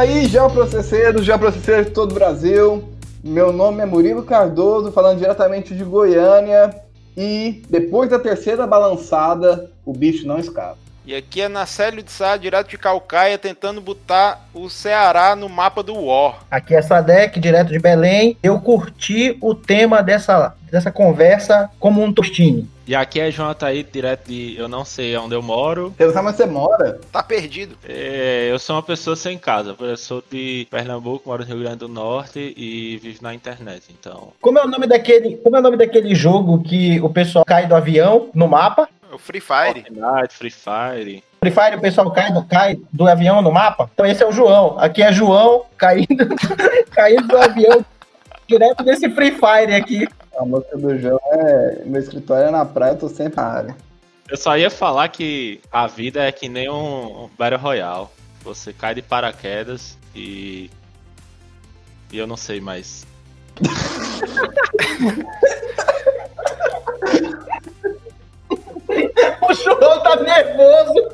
Aí, geoprocesseiros, geoprocesseiros de todo o Brasil. Meu nome é Murilo Cardoso, falando diretamente de Goiânia. E depois da terceira balançada, o bicho não escapa. E aqui é Nacélio de Sá, direto de Calcaia, tentando botar o Ceará no mapa do War. Aqui é Sadek, direto de Belém. Eu curti o tema dessa, dessa conversa como um tostine. E aqui é João Ataí, direto de eu não sei onde eu moro. Você não sabe onde você mora? Tá perdido. É, eu sou uma pessoa sem casa. Eu sou de Pernambuco, moro no Rio Grande do Norte e vivo na internet. Então. Como é o nome daquele, como é o nome daquele jogo que o pessoal cai do avião no mapa? O Free Fire. Fortnite, Free Fire. Free Fire, o pessoal cai do, cai do avião no mapa. Então esse é o João. Aqui é João caindo, caindo do avião direto desse Free Fire aqui. A música do João é. Meu escritório é na praia, eu tô sempre na área. Eu só ia falar que a vida é que nem um Battle Royale. Você cai de paraquedas e. E eu não sei mais. O João tá nervoso.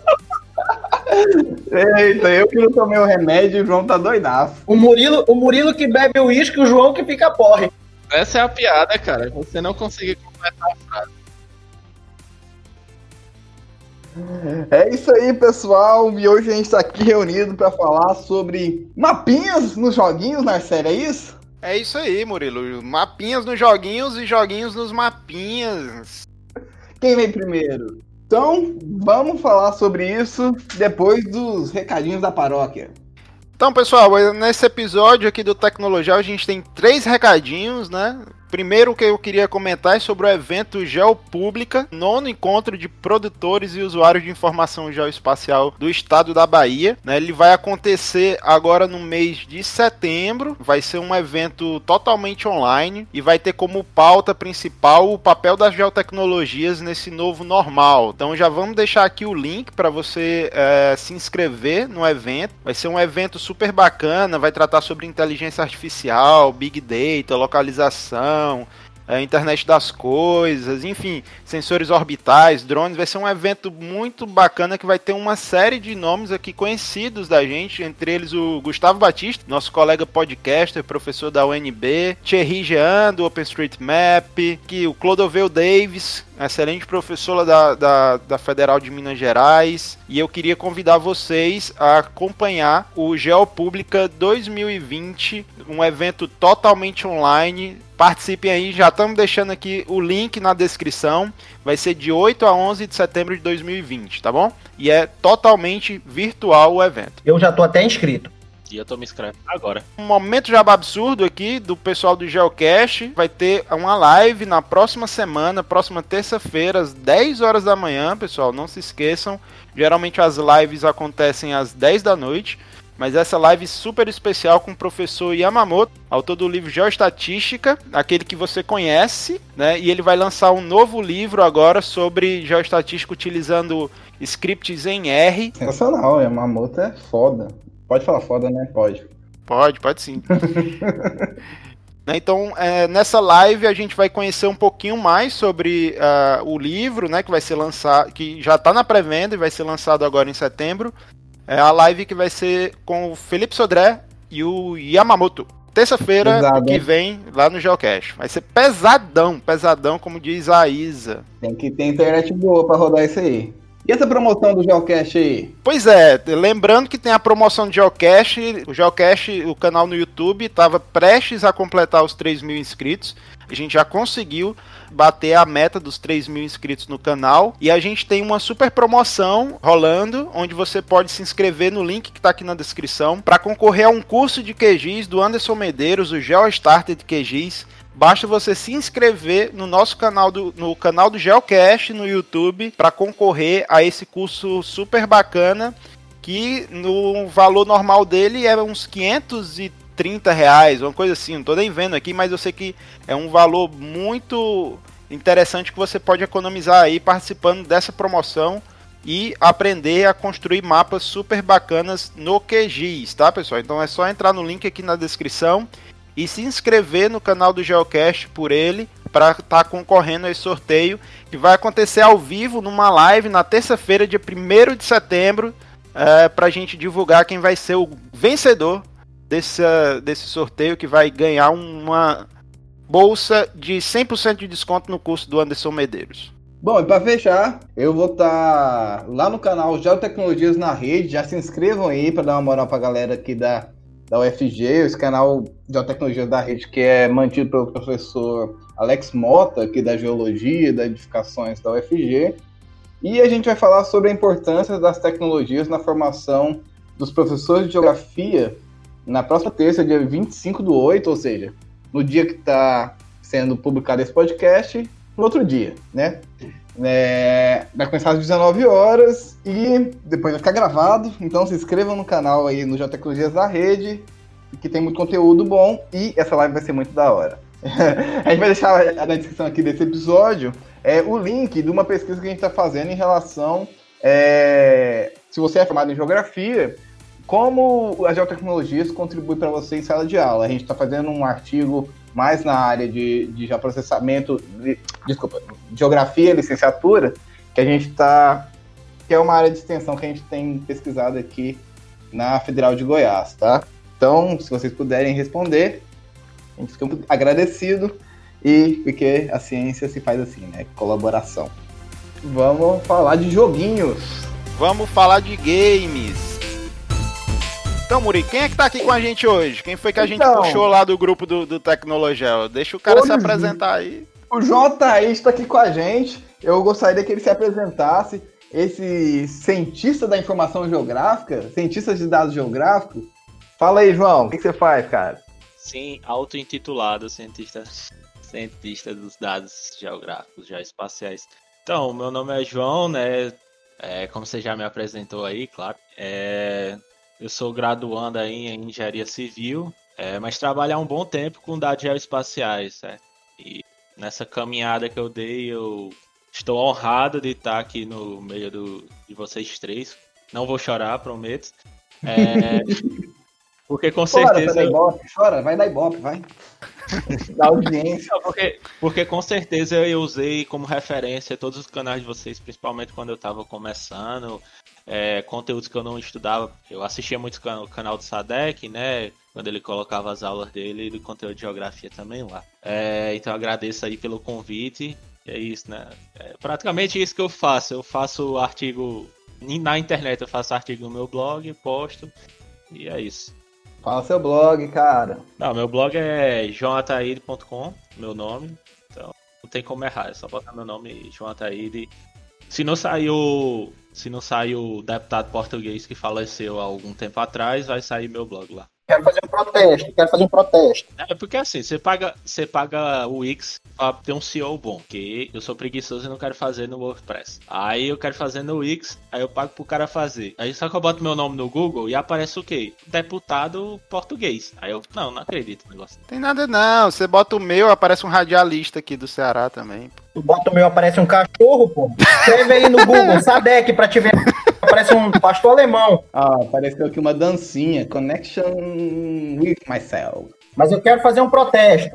Eita, eu que não tomei o remédio, o João tá doidaço. O Murilo, o Murilo que bebe o uísque, o João que fica porre. Essa é a piada, cara. Você não conseguir completar a frase. É isso aí, pessoal. E hoje a gente tá aqui reunido pra falar sobre mapinhas nos joguinhos, Narcélio, é isso? É isso aí, Murilo. Mapinhas nos joguinhos e joguinhos nos mapinhas. Quem vem primeiro? Então, vamos falar sobre isso depois dos recadinhos da paróquia. Então, pessoal, nesse episódio aqui do Tecnologia, a gente tem três recadinhos, né? Primeiro que eu queria comentar é sobre o evento Geopública, nono encontro de produtores e usuários de informação geoespacial do estado da Bahia. Né? Ele vai acontecer agora no mês de setembro, vai ser um evento totalmente online e vai ter como pauta principal o papel das geotecnologias nesse novo normal. Então já vamos deixar aqui o link para você é, se inscrever no evento. Vai ser um evento super bacana, vai tratar sobre inteligência artificial, big data, localização a internet das coisas, enfim, sensores orbitais, drones. Vai ser um evento muito bacana que vai ter uma série de nomes aqui conhecidos da gente, entre eles o Gustavo Batista, nosso colega podcaster, professor da UNB, Thierry Jean, do OpenStreetMap, que o Clodoveu Davis, excelente professora da, da, da, Federal de Minas Gerais. E eu queria convidar vocês a acompanhar o Geopública 2020, um evento totalmente online. Participem aí, já estamos deixando aqui o link na descrição. Vai ser de 8 a 11 de setembro de 2020, tá bom? E é totalmente virtual o evento. Eu já tô até inscrito. E eu tô me inscrevendo agora. Um momento jabá absurdo aqui do pessoal do Geocache. Vai ter uma live na próxima semana, próxima terça-feira, às 10 horas da manhã, pessoal. Não se esqueçam. Geralmente as lives acontecem às 10 da noite. Mas essa live super especial com o professor Yamamoto, autor do livro Geoestatística, aquele que você conhece, né? E ele vai lançar um novo livro agora sobre geoestatística utilizando scripts em R. Sensacional, Yamamoto é foda. Pode falar foda, né? Pode. Pode, pode sim. Então, é, nessa live a gente vai conhecer um pouquinho mais sobre uh, o livro, né, que vai ser lançado, que já está na pré-venda e vai ser lançado agora em setembro. É a live que vai ser com o Felipe Sodré e o Yamamoto. Terça-feira que vem lá no Geocache. Vai ser pesadão, pesadão, como diz a Isa. Tem que ter internet boa para rodar isso aí. E essa promoção do Geocache aí? Pois é, lembrando que tem a promoção do Geocache, o Geocache, o canal no YouTube, estava prestes a completar os 3 mil inscritos. A gente já conseguiu bater a meta dos 3 mil inscritos no canal. E a gente tem uma super promoção rolando, onde você pode se inscrever no link que está aqui na descrição para concorrer a um curso de QGIS do Anderson Medeiros, o GeoStarter de QGIS. Basta você se inscrever no nosso canal do, no canal do Geocast no YouTube para concorrer a esse curso super bacana que no valor normal dele é uns 530 reais, uma coisa assim, não tô nem vendo aqui, mas eu sei que é um valor muito interessante que você pode economizar aí participando dessa promoção e aprender a construir mapas super bacanas no QGIS, tá pessoal? Então é só entrar no link aqui na descrição e se inscrever no canal do Geocast por ele para estar tá concorrendo a esse sorteio que vai acontecer ao vivo numa live na terça-feira, dia 1 de setembro, é, pra gente divulgar quem vai ser o vencedor desse, desse sorteio que vai ganhar uma bolsa de 100% de desconto no curso do Anderson Medeiros. Bom, e para fechar, eu vou estar tá lá no canal Geotecnologias na Rede. Já se inscrevam aí para dar uma moral para a galera aqui da, da UFG, esse canal Geotecnologias da Rede que é mantido pelo professor Alex Mota, aqui da Geologia e das Edificações da UFG. E a gente vai falar sobre a importância das tecnologias na formação dos professores de Geografia na próxima terça, dia 25 do 8, ou seja, no dia que está sendo publicado esse podcast, no outro dia, né? É, vai começar às 19 horas e depois vai ficar gravado. Então se inscrevam no canal aí no Tecnologias da Rede, que tem muito conteúdo bom e essa live vai ser muito da hora. a gente vai deixar na descrição aqui desse episódio é, o link de uma pesquisa que a gente está fazendo em relação. É, se você é formado em geografia, como as geotecnologias contribuem para você em sala de aula. A gente está fazendo um artigo mais na área de, de processamento, de, desculpa, geografia, licenciatura, que a gente está, que é uma área de extensão que a gente tem pesquisado aqui na Federal de Goiás, tá? Então, se vocês puderem responder, a gente fica muito agradecido e porque a ciência se faz assim, né? Colaboração. Vamos falar de joguinhos. Vamos falar de games. Então, Muri, quem é que tá aqui com a gente hoje? Quem foi que a gente então, puxou lá do grupo do, do Tecnologel? Deixa o cara se apresentar aí. O JI está aqui com a gente. Eu gostaria que ele se apresentasse. Esse cientista da informação geográfica, cientista de dados geográficos. Fala aí, João, o que, que você faz, cara? Sim, auto-intitulado cientista, cientista dos dados geográficos, geoespaciais. Então, meu nome é João, né? É, como você já me apresentou aí, claro. É, eu sou graduando aí em engenharia civil, é, mas trabalhar um bom tempo com dados geoespaciais? E nessa caminhada que eu dei, eu estou honrado de estar aqui no meio do, de vocês três. Não vou chorar, prometo. É, porque com chora, certeza. Ibope, chora, vai dar ibope, vai. da audiência. Não, porque, porque com certeza eu usei como referência todos os canais de vocês, principalmente quando eu estava começando é, conteúdos que eu não estudava. Eu assistia muito o canal do Sadek, né? Quando ele colocava as aulas dele e do conteúdo de geografia também lá. É, então agradeço aí pelo convite. É isso, né? É praticamente isso que eu faço. Eu faço artigo na internet, eu faço artigo no meu blog, posto. E é isso. Fala seu blog, cara. Não, meu blog é joataíde.com, meu nome. Então não tem como errar, é só botar meu nome, João Ataíde. Se não saiu se não sai o deputado português que faleceu há algum tempo atrás, vai sair meu blog lá. Quero fazer um protesto, quero fazer um protesto. É porque assim, você paga, você paga o Wix pra ter um CEO bom, que eu sou preguiçoso e não quero fazer no WordPress. Aí eu quero fazer no Wix, aí eu pago pro cara fazer. Aí só que eu boto meu nome no Google e aparece o quê? Deputado português. Aí eu, não, não acredito no negócio. Tem nada não, você bota o meu, aparece um radialista aqui do Ceará também. Tu bota o meu, aparece um cachorro, pô. Escreve aí no Google, Sadek, pra te ver. Parece um pastor alemão. Ah, apareceu aqui uma dancinha. Connection with myself. Mas eu quero fazer um protesto.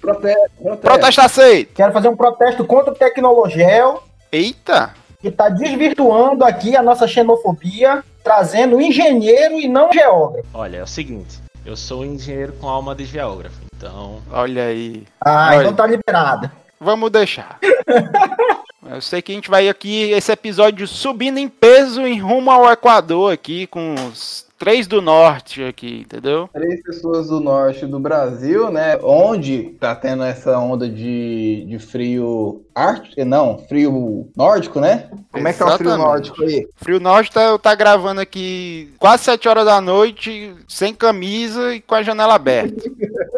Protesto, protesto. Protesto aceito. Quero fazer um protesto contra o Tecnologel. Eita! Que está desvirtuando aqui a nossa xenofobia, trazendo engenheiro e não geógrafo. Olha, é o seguinte. Eu sou um engenheiro com alma de geógrafo, então. Olha aí. Ah, Olha. então tá liberado. Vamos deixar. Eu sei que a gente vai aqui, esse episódio subindo em peso em rumo ao Equador aqui, com os três do norte aqui, entendeu? Três pessoas do norte do Brasil, né? Onde tá tendo essa onda de, de frio ártico, não, frio nórdico, né? Como é que é o frio nórdico aí? Frio nórdico tá, tá gravando aqui quase sete horas da noite, sem camisa e com a janela aberta.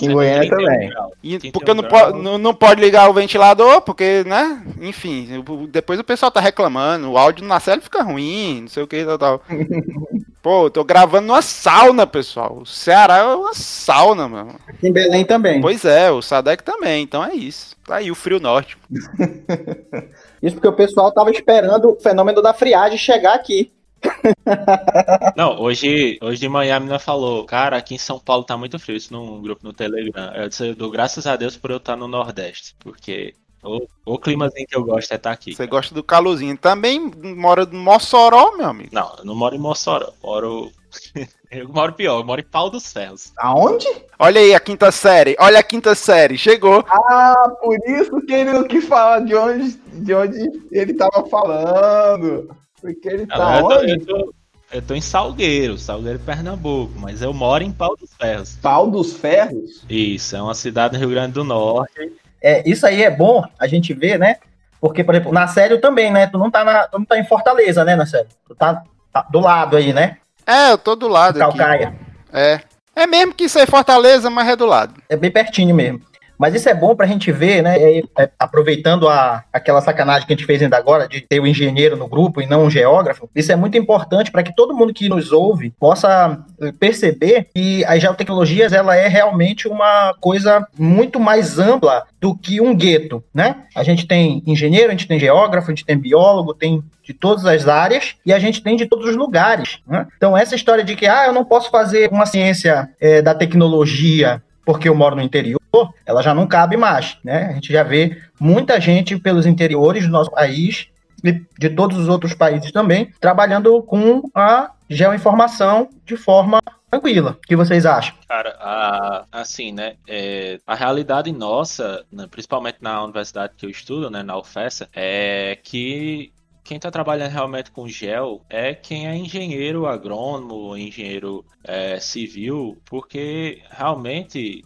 em Goiânia também. E, porque não, po não, não pode ligar o ventilador, porque, né? Enfim, depois o pessoal tá reclamando, o áudio na série fica ruim, não sei o que, tal, tal. Pô, eu tô gravando numa sauna, pessoal. O Ceará é uma sauna, mano. Em Belém também. Pois é, o Sadek também, então é isso. Tá aí o frio norte. isso porque o pessoal tava esperando o fenômeno da friagem chegar aqui. Não, hoje, hoje de manhã a menina falou, cara, aqui em São Paulo tá muito frio, isso num grupo no Telegram. Eu disse, eu dou graças a Deus por eu estar no Nordeste, porque O, o climazinho que eu gosto é estar aqui. Você gosta do calorzinho. Também mora em Mossoró, meu amigo. Não, eu não moro em Mossoró. Moro. eu moro pior, eu moro em Pau dos Ferros. Aonde? Olha aí a quinta série. Olha a quinta série. Chegou. Ah, por isso que ele não quis falar de onde, de onde ele tava falando. Porque ele tá eu, tô, onde? eu, tô, eu tô em Salgueiro, Salgueiro, Pernambuco, mas eu moro em Pau dos Ferros. Pau dos Ferros? Isso, é uma cidade no Rio Grande do Norte. É, isso aí é bom a gente ver, né? Porque, por exemplo, na série também, né? Tu não tá, na, tu não tá em Fortaleza, né, na série? Tu tá, tá do lado aí, né? É, eu tô do lado aqui. Calcaia. É. É mesmo que isso é Fortaleza, mas é do lado. É bem pertinho mesmo. Mas isso é bom pra gente ver, né? é, é, aproveitando a, aquela sacanagem que a gente fez ainda agora, de ter o engenheiro no grupo e não um geógrafo, isso é muito importante para que todo mundo que nos ouve possa eh, perceber que as geotecnologias ela é realmente uma coisa muito mais ampla do que um gueto, né? A gente tem engenheiro, a gente tem geógrafo, a gente tem biólogo, tem de todas as áreas e a gente tem de todos os lugares. Né? Então, essa história de que ah, eu não posso fazer uma ciência eh, da tecnologia porque eu moro no interior, ela já não cabe mais, né? A gente já vê muita gente pelos interiores do nosso país e de todos os outros países também trabalhando com a geoinformação de forma tranquila. O que vocês acham? Cara, a- assim, né? é, a realidade nossa, né, principalmente na universidade que eu estudo, né, na UFESA, é que quem está trabalhando realmente com gel é quem é engenheiro agrônomo, engenheiro é, civil, porque realmente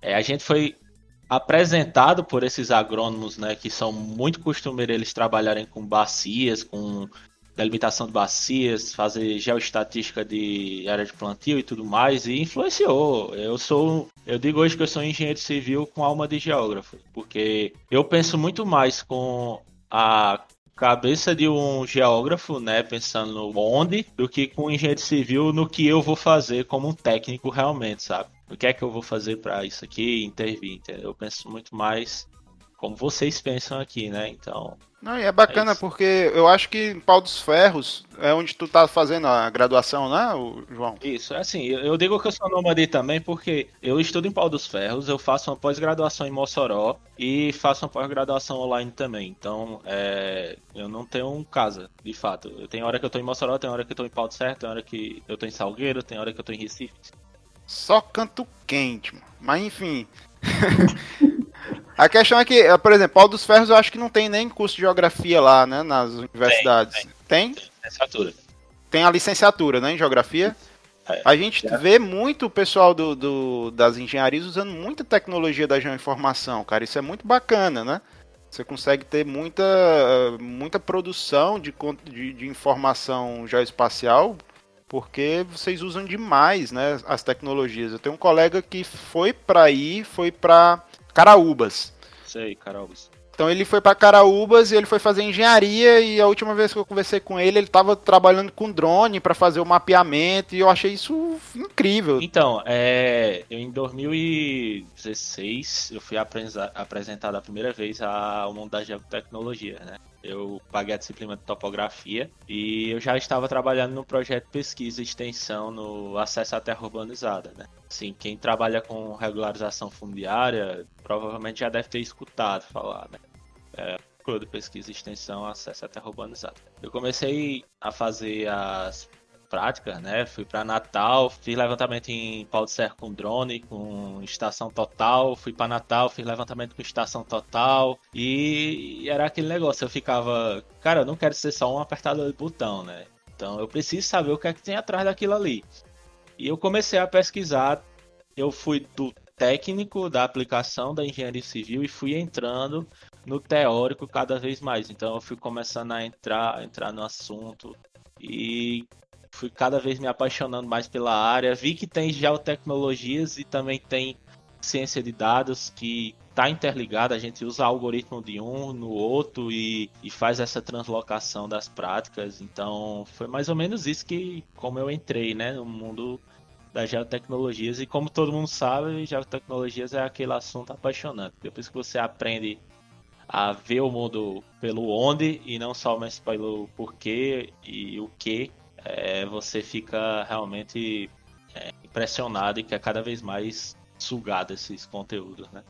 é, a gente foi apresentado por esses agrônomos, né, que são muito costumeiros eles trabalharem com bacias, com delimitação de bacias, fazer geoestatística de área de plantio e tudo mais, e influenciou. Eu sou, eu digo hoje que eu sou engenheiro civil com alma de geógrafo, porque eu penso muito mais com a cabeça de um geógrafo, né, pensando onde, do que com um engenheiro civil no que eu vou fazer como um técnico realmente, sabe? O que é que eu vou fazer para isso aqui, intervir, entendeu? Eu penso muito mais como vocês pensam aqui, né? Então, Não, e é bacana É porque eu acho que em Pau dos Ferros é onde tu tá fazendo a graduação, né, João? Isso, é assim, eu eu digo que eu sou nômade também porque eu estudo em Pau dos Ferros, eu faço uma pós-graduação em Mossoró e faço uma pós-graduação online também. Então, é, eu não tenho um casa, de fato. Eu tenho hora que eu tô em Mossoró, tem hora que eu tô em Pau dos Ferros, tem hora que eu tô em Salgueiro, tem hora que eu tô em Recife. Só canto quente, mano. Mas enfim. a questão é que, eh, por exemplo, Pau dos Ferros eu acho que não tem nem curso de geografia lá, né, nas universidades. Tem? Licenciatura. Tem a licenciatura, né, em geografia. É. A gente vê muito o pessoal do, do- das engenharias usando muita tecnologia da geoinformação, cara. Isso é muito bacana, né? Você consegue ter muita, muita produção de, de, de informação geoespacial porque vocês usam demais, né, as tecnologias. Eu tenho um colega que foi para aí, foi para Caraúbas. Sei, Carol. Então ele foi para Caraúbas e ele foi fazer engenharia e a última vez que eu conversei com ele, ele estava trabalhando com drone para fazer o mapeamento e eu achei isso incrível. Então, é, eu em 2016 eu fui apresentado a primeira vez ao mundo da geotecnologia, né? Eu paguei a disciplina de topografia e eu já estava trabalhando no projeto pesquisa e extensão no acesso à terra urbanizada, né? Assim, quem trabalha com regularização fundiária provavelmente já deve ter escutado falar, né? É, de pesquisa e extensão acesso à terra urbanizada. Eu comecei a fazer as práticas, né? Fui para Natal, fiz levantamento em pau de serra com drone, com estação total, fui para Natal, fiz levantamento com estação total e era aquele negócio, eu ficava, cara, eu não quero ser só um apertador de botão, né? Então eu preciso saber o que é que tem atrás daquilo ali. E eu comecei a pesquisar, eu fui do técnico da aplicação da engenharia civil e fui entrando no teórico cada vez mais. Então eu fui começando a entrar, entrar no assunto e fui cada vez me apaixonando mais pela área. Vi que tem geotecnologias e também tem ciência de dados que está interligada. A gente usa algoritmo de um no outro e, e faz essa translocação das práticas. Então foi mais ou menos isso que como eu entrei, né, no mundo das geotecnologias e como todo mundo sabe, geotecnologias é aquele assunto apaixonante. Depois que você aprende a ver o mundo pelo onde e não só mais pelo porquê e o que, é, você fica realmente é, impressionado e quer cada vez mais sugar desses conteúdos, né?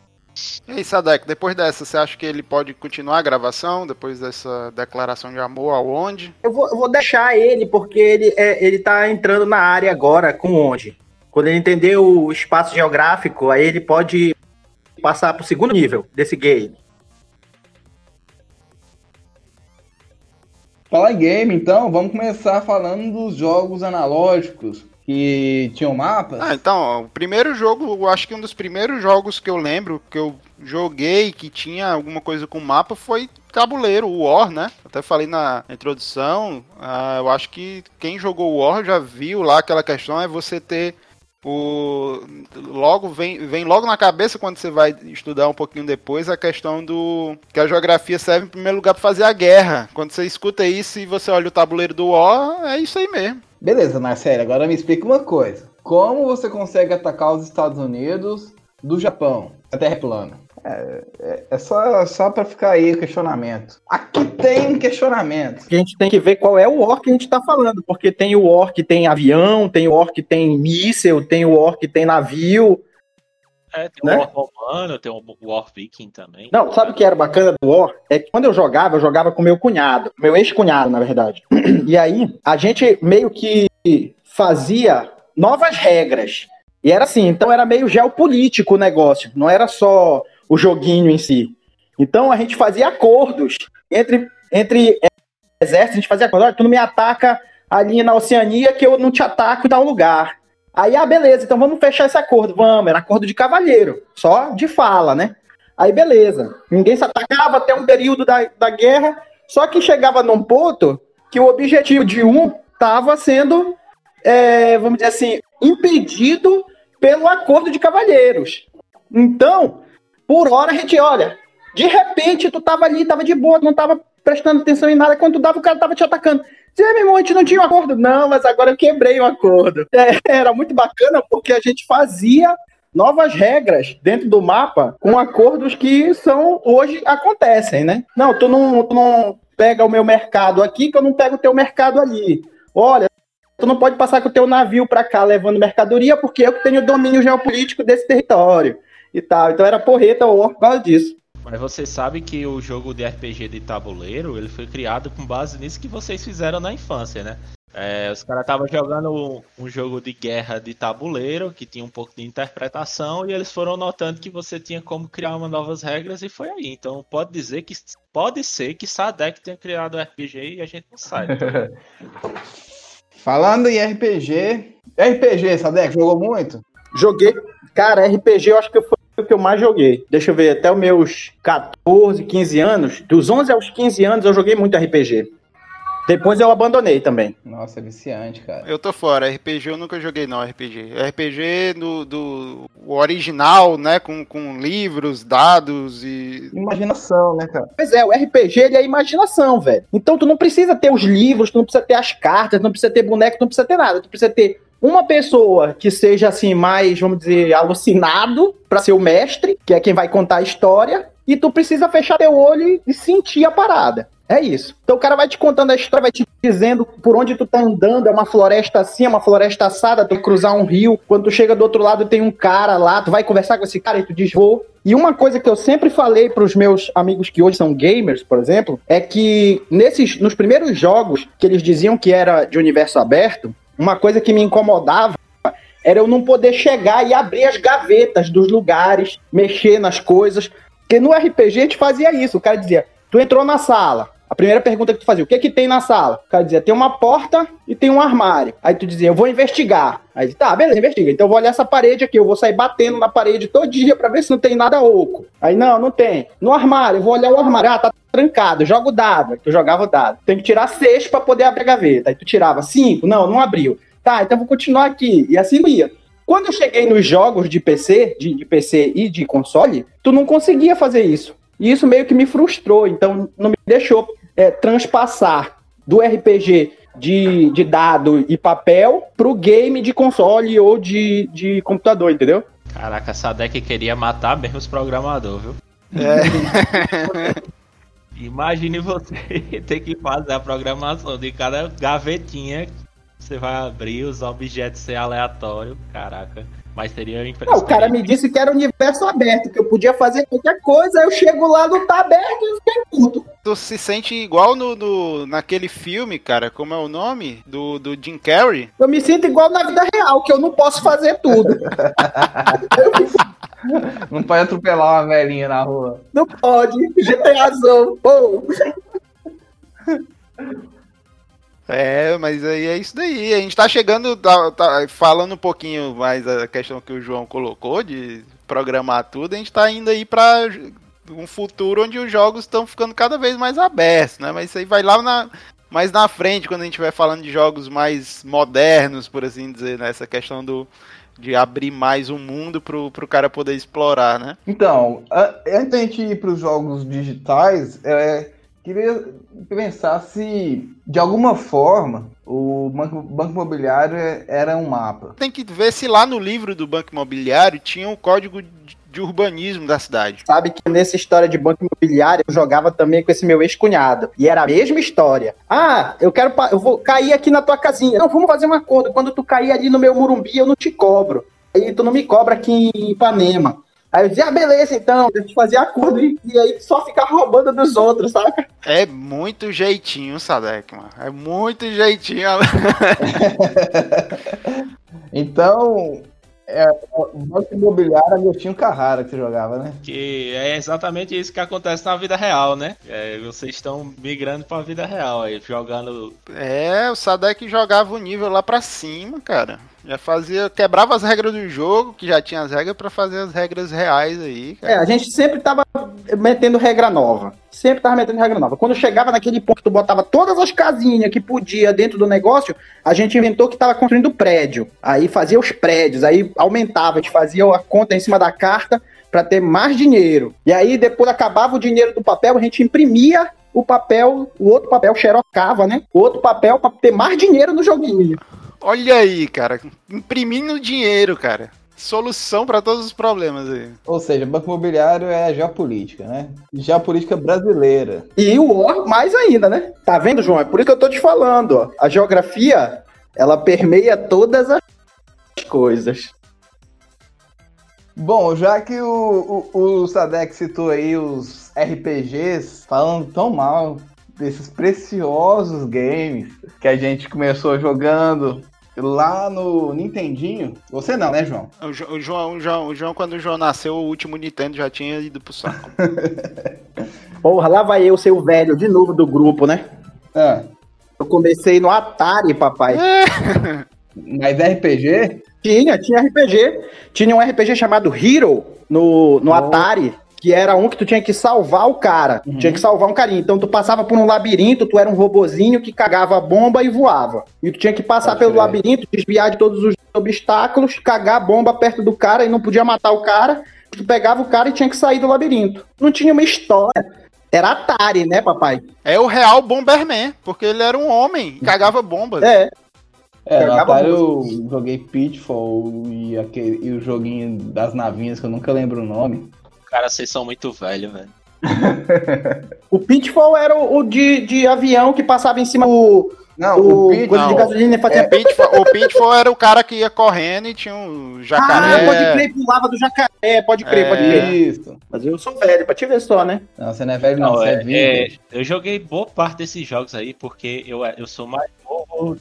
E aí, Sadek, depois dessa, você acha que ele pode continuar a gravação, depois dessa declaração de amor aonde? Eu vou, eu vou deixar ele, porque ele, é, ele tá entrando na área agora com onde? Quando ele entender o espaço geográfico, aí ele pode passar pro segundo nível desse game. Falar em game, então, vamos começar falando dos jogos analógicos que tinham mapas. Ah, então, o primeiro jogo, eu acho que um dos primeiros jogos que eu lembro que eu joguei que tinha alguma coisa com mapa foi tabuleiro, o War, né? Até falei na introdução, ah, eu acho que quem jogou o War já viu lá aquela questão é você ter o logo vem, vem logo na cabeça quando você vai estudar um pouquinho depois a questão do que a geografia serve em primeiro lugar para fazer a guerra. Quando você escuta isso e você olha o tabuleiro do War, é isso aí mesmo. Beleza, Marcelo, agora me explica uma coisa. Como você consegue atacar os Estados Unidos do Japão? A Terra é plana. É, é, só, só para ficar aí o questionamento. Aqui tem um questionamento. A gente tem que ver qual é o War que a gente tá falando, porque tem o War que tem avião, tem o War que tem míssel, tem o War que tem navio. É, tem Né? o War Romano, tem o War Viking também. Não, sabe o que era bacana do War? É que quando eu jogava, eu jogava com meu cunhado, meu ex-cunhado, na verdade. E aí, a gente meio que fazia novas regras. E era assim, então era meio geopolítico o negócio, não era só o joguinho em si. Então a gente fazia acordos entre, entre exércitos, a gente fazia acordos, olha, tu não me ataca ali na Oceania que eu não te ataco em tal lugar. Aí, ah, beleza, então vamos fechar esse acordo, vamos, era acordo de cavalheiro, só de fala, né? Aí, beleza, ninguém se atacava até um período da, da guerra, só que chegava num ponto que o objetivo de um estava sendo, é, vamos dizer assim, impedido pelo acordo de cavalheiros. Então, por hora a gente olha, de repente tu tava ali, tava de boa, não tava prestando atenção em nada, quando tu dava o cara tava te atacando. Dizia, meu irmão, a gente não tinha um acordo. Não, mas agora eu quebrei o acordo. É, era muito bacana porque a gente fazia novas regras dentro do mapa com acordos que são hoje acontecem, né? Não, tu não, tu não pega o meu mercado aqui que eu não pego o teu mercado ali. Olha, tu não pode passar com o teu navio para cá levando mercadoria porque eu que tenho domínio geopolítico desse território e tal. Então era porreta ou por causa disso. Mas você sabe que o jogo de RPG de tabuleiro, ele foi criado com base nisso que vocês fizeram na infância, né? É, os caras estavam jogando um, um jogo de guerra de tabuleiro, que tinha um pouco de interpretação, e eles foram notando que você tinha como criar uma novas regras, e foi aí. Então pode dizer que pode ser que Sadek tenha criado o RPG e a gente não sabe. Falando em RPG. RPG, Sadek, jogou muito? Joguei. Cara, RPG eu acho que foi o que eu mais joguei. Deixa eu ver, até os meus 14, 15 anos. Dos 11 aos 15 anos eu joguei muito RPG. Depois eu abandonei também. Nossa, é viciante, cara. Eu tô fora, RPG eu nunca joguei não, RPG. RPG do, do o original, né, com, com livros, dados e... Imaginação, né, cara? Pois é, o RPG ele é imaginação, velho. Então tu não precisa ter os livros, tu não precisa ter as cartas, tu não precisa ter boneco, tu não precisa ter nada. Tu precisa ter uma pessoa que seja assim mais, vamos dizer, alucinado para ser o mestre, que é quem vai contar a história, e tu precisa fechar teu olho e sentir a parada. É isso. Então o cara vai te contando a história, vai te dizendo por onde tu tá andando, é uma floresta assim, é uma floresta assada, tu cruzar um rio, quando tu chega do outro lado tem um cara lá, tu vai conversar com esse cara e tu diz vou. E uma coisa que eu sempre falei para os meus amigos que hoje são gamers, por exemplo, é que nesses nos primeiros jogos que eles diziam que era de universo aberto, uma coisa que me incomodava era eu não poder chegar e abrir as gavetas dos lugares, mexer nas coisas. Porque no RPG a gente fazia isso. O cara dizia: Tu entrou na sala. A primeira pergunta que tu fazia: O que que tem na sala? O cara dizia: Tem uma porta e tem um armário. Aí tu dizia: Eu vou investigar. Aí tá, beleza, investiga. Então eu vou olhar essa parede aqui. Eu vou sair batendo na parede todo dia pra ver se não tem nada oco. Aí não, não tem. No armário, eu vou olhar o armário. Ah, tá trancado. Joga o dado. Aí tu jogava o dado. Tem que tirar seis pra poder abrir a gaveta. Aí tu tirava cinco. Não, não abriu. Tá, então vou continuar aqui. E assim ia. Quando eu cheguei nos jogos de PC, de, de PC e de console, tu não conseguia fazer isso. E isso meio que me frustrou, então não me deixou é, transpassar do RPG de, de dado e papel pro game de console ou de, de computador, entendeu? Caraca, Sadek queria matar mesmo os programadores, viu? É. Imagine você ter que fazer a programação de cada gavetinha você vai abrir, os objetos ser aleatório, caraca. Mas seria impressionante. o cara me disse que era universo aberto, que eu podia fazer qualquer coisa, eu chego lá, não tá aberto e fiquei puto. Tu se sente igual no, no, naquele filme, cara, como é o nome? Do, do Jim Carrey? Eu me sinto igual na vida real, que eu não posso fazer tudo. não pode atropelar uma velhinha na rua. Não pode, GTAzão, pô. É, mas aí é isso daí. A gente tá chegando, tá, tá, falando um pouquinho mais da questão que o João colocou de programar tudo, a gente tá indo aí para um futuro onde os jogos estão ficando cada vez mais abertos, né? Mas isso aí vai lá na, mais na frente, quando a gente vai falando de jogos mais modernos, por assim dizer, né? Essa questão do, de abrir mais o mundo pro, pro cara poder explorar, né? Então, antes da gente ir pros jogos digitais, é, queria pensar se, de alguma forma, o banco, banco Imobiliário era um mapa. Tem que ver se lá no livro do Banco Imobiliário tinha o um código de urbanismo da cidade. Sabe que nessa história de banco imobiliário eu jogava também com esse meu ex-cunhado. E era a mesma história. Ah, eu quero. Eu vou cair aqui na tua casinha. Não, vamos fazer um acordo. Quando tu cair ali no meu Murumbi, eu não te cobro. Aí tu não me cobra aqui em Ipanema. Aí eu dizia, ah, beleza, então, a gente fazia acordo e, e, aí só ficar roubando dos outros, saca? É muito jeitinho, Sadek, mano. É muito jeitinho. então, é, o Banco Imobiliário Agostinho Carrara que você jogava, né? Que é exatamente isso que acontece na vida real, né? É, vocês estão migrando pra vida real aí, jogando. É, o Sadek jogava o nível lá pra cima, cara. Já fazia, quebrava as regras do jogo, que já tinha as regras, para fazer as regras reais aí. Cara. É, a gente sempre tava metendo regra nova. Sempre tava metendo regra nova. Quando chegava naquele ponto que tu botava todas as casinhas que podia dentro do negócio, a gente inventou que tava construindo prédio. Aí fazia os prédios, aí aumentava, a gente fazia a conta em cima da carta para ter mais dinheiro. E aí depois acabava o dinheiro do papel, a gente imprimia o papel, o outro papel xerocava, né? O outro papel para ter mais dinheiro no joguinho. Olha aí, cara. Imprimindo dinheiro, cara. Solução para todos os problemas aí. Ou seja, banco imobiliário é geopolítica, né? Geopolítica brasileira. E o War mais ainda, né? Tá vendo, João? É por isso que eu tô te falando, ó. A geografia, ela permeia todas as coisas. Bom, já que o, o, o Sadek citou aí os RPGs, falando tão mal desses preciosos games que a gente começou jogando lá no Nintendinho. Você não, né, João? O, jo o, João, o, João, o João, quando o João nasceu, o último Nintendo já tinha ido pro saco. Porra, lá vai eu ser o velho de novo do grupo, né? É. Eu comecei no Atari, papai. É. Mas RPG? Tinha, tinha RPG. Tinha um RPG chamado Hero no, no oh. Atari que era um que tu tinha que salvar o cara. Uhum. Tinha que salvar um carinha. Então tu passava por um labirinto, tu era um robozinho que cagava a bomba e voava. E tu tinha que passar Pode pelo ver. labirinto, desviar de todos os obstáculos, cagar a bomba perto do cara e não podia matar o cara. Tu pegava o cara e tinha que sair do labirinto. Não tinha uma história. Era Atari, né, papai? É o real Bomberman, porque ele era um homem, cagava bombas. É. É, no Atari eu joguei Pitfall e, aquele, e o joguinho das navinhas que eu nunca lembro o nome. Cara, vocês são muito velhos, velho. o Pitfall era o, o, de, de avião que passava em cima do. Não, o, o Pit, coisa não, de gasolina fazia... é, Pitfall, o Pitfall era o cara que ia correndo e tinha um jacaré. Ah, pode crer, pulava do jacaré, pode crer, é... pode crer. Isso. Mas eu sou velho, pra te ver só, né? Não, você não é velho, não, não você é, é velho. É, eu joguei boa parte desses jogos aí, porque eu, eu sou mais novo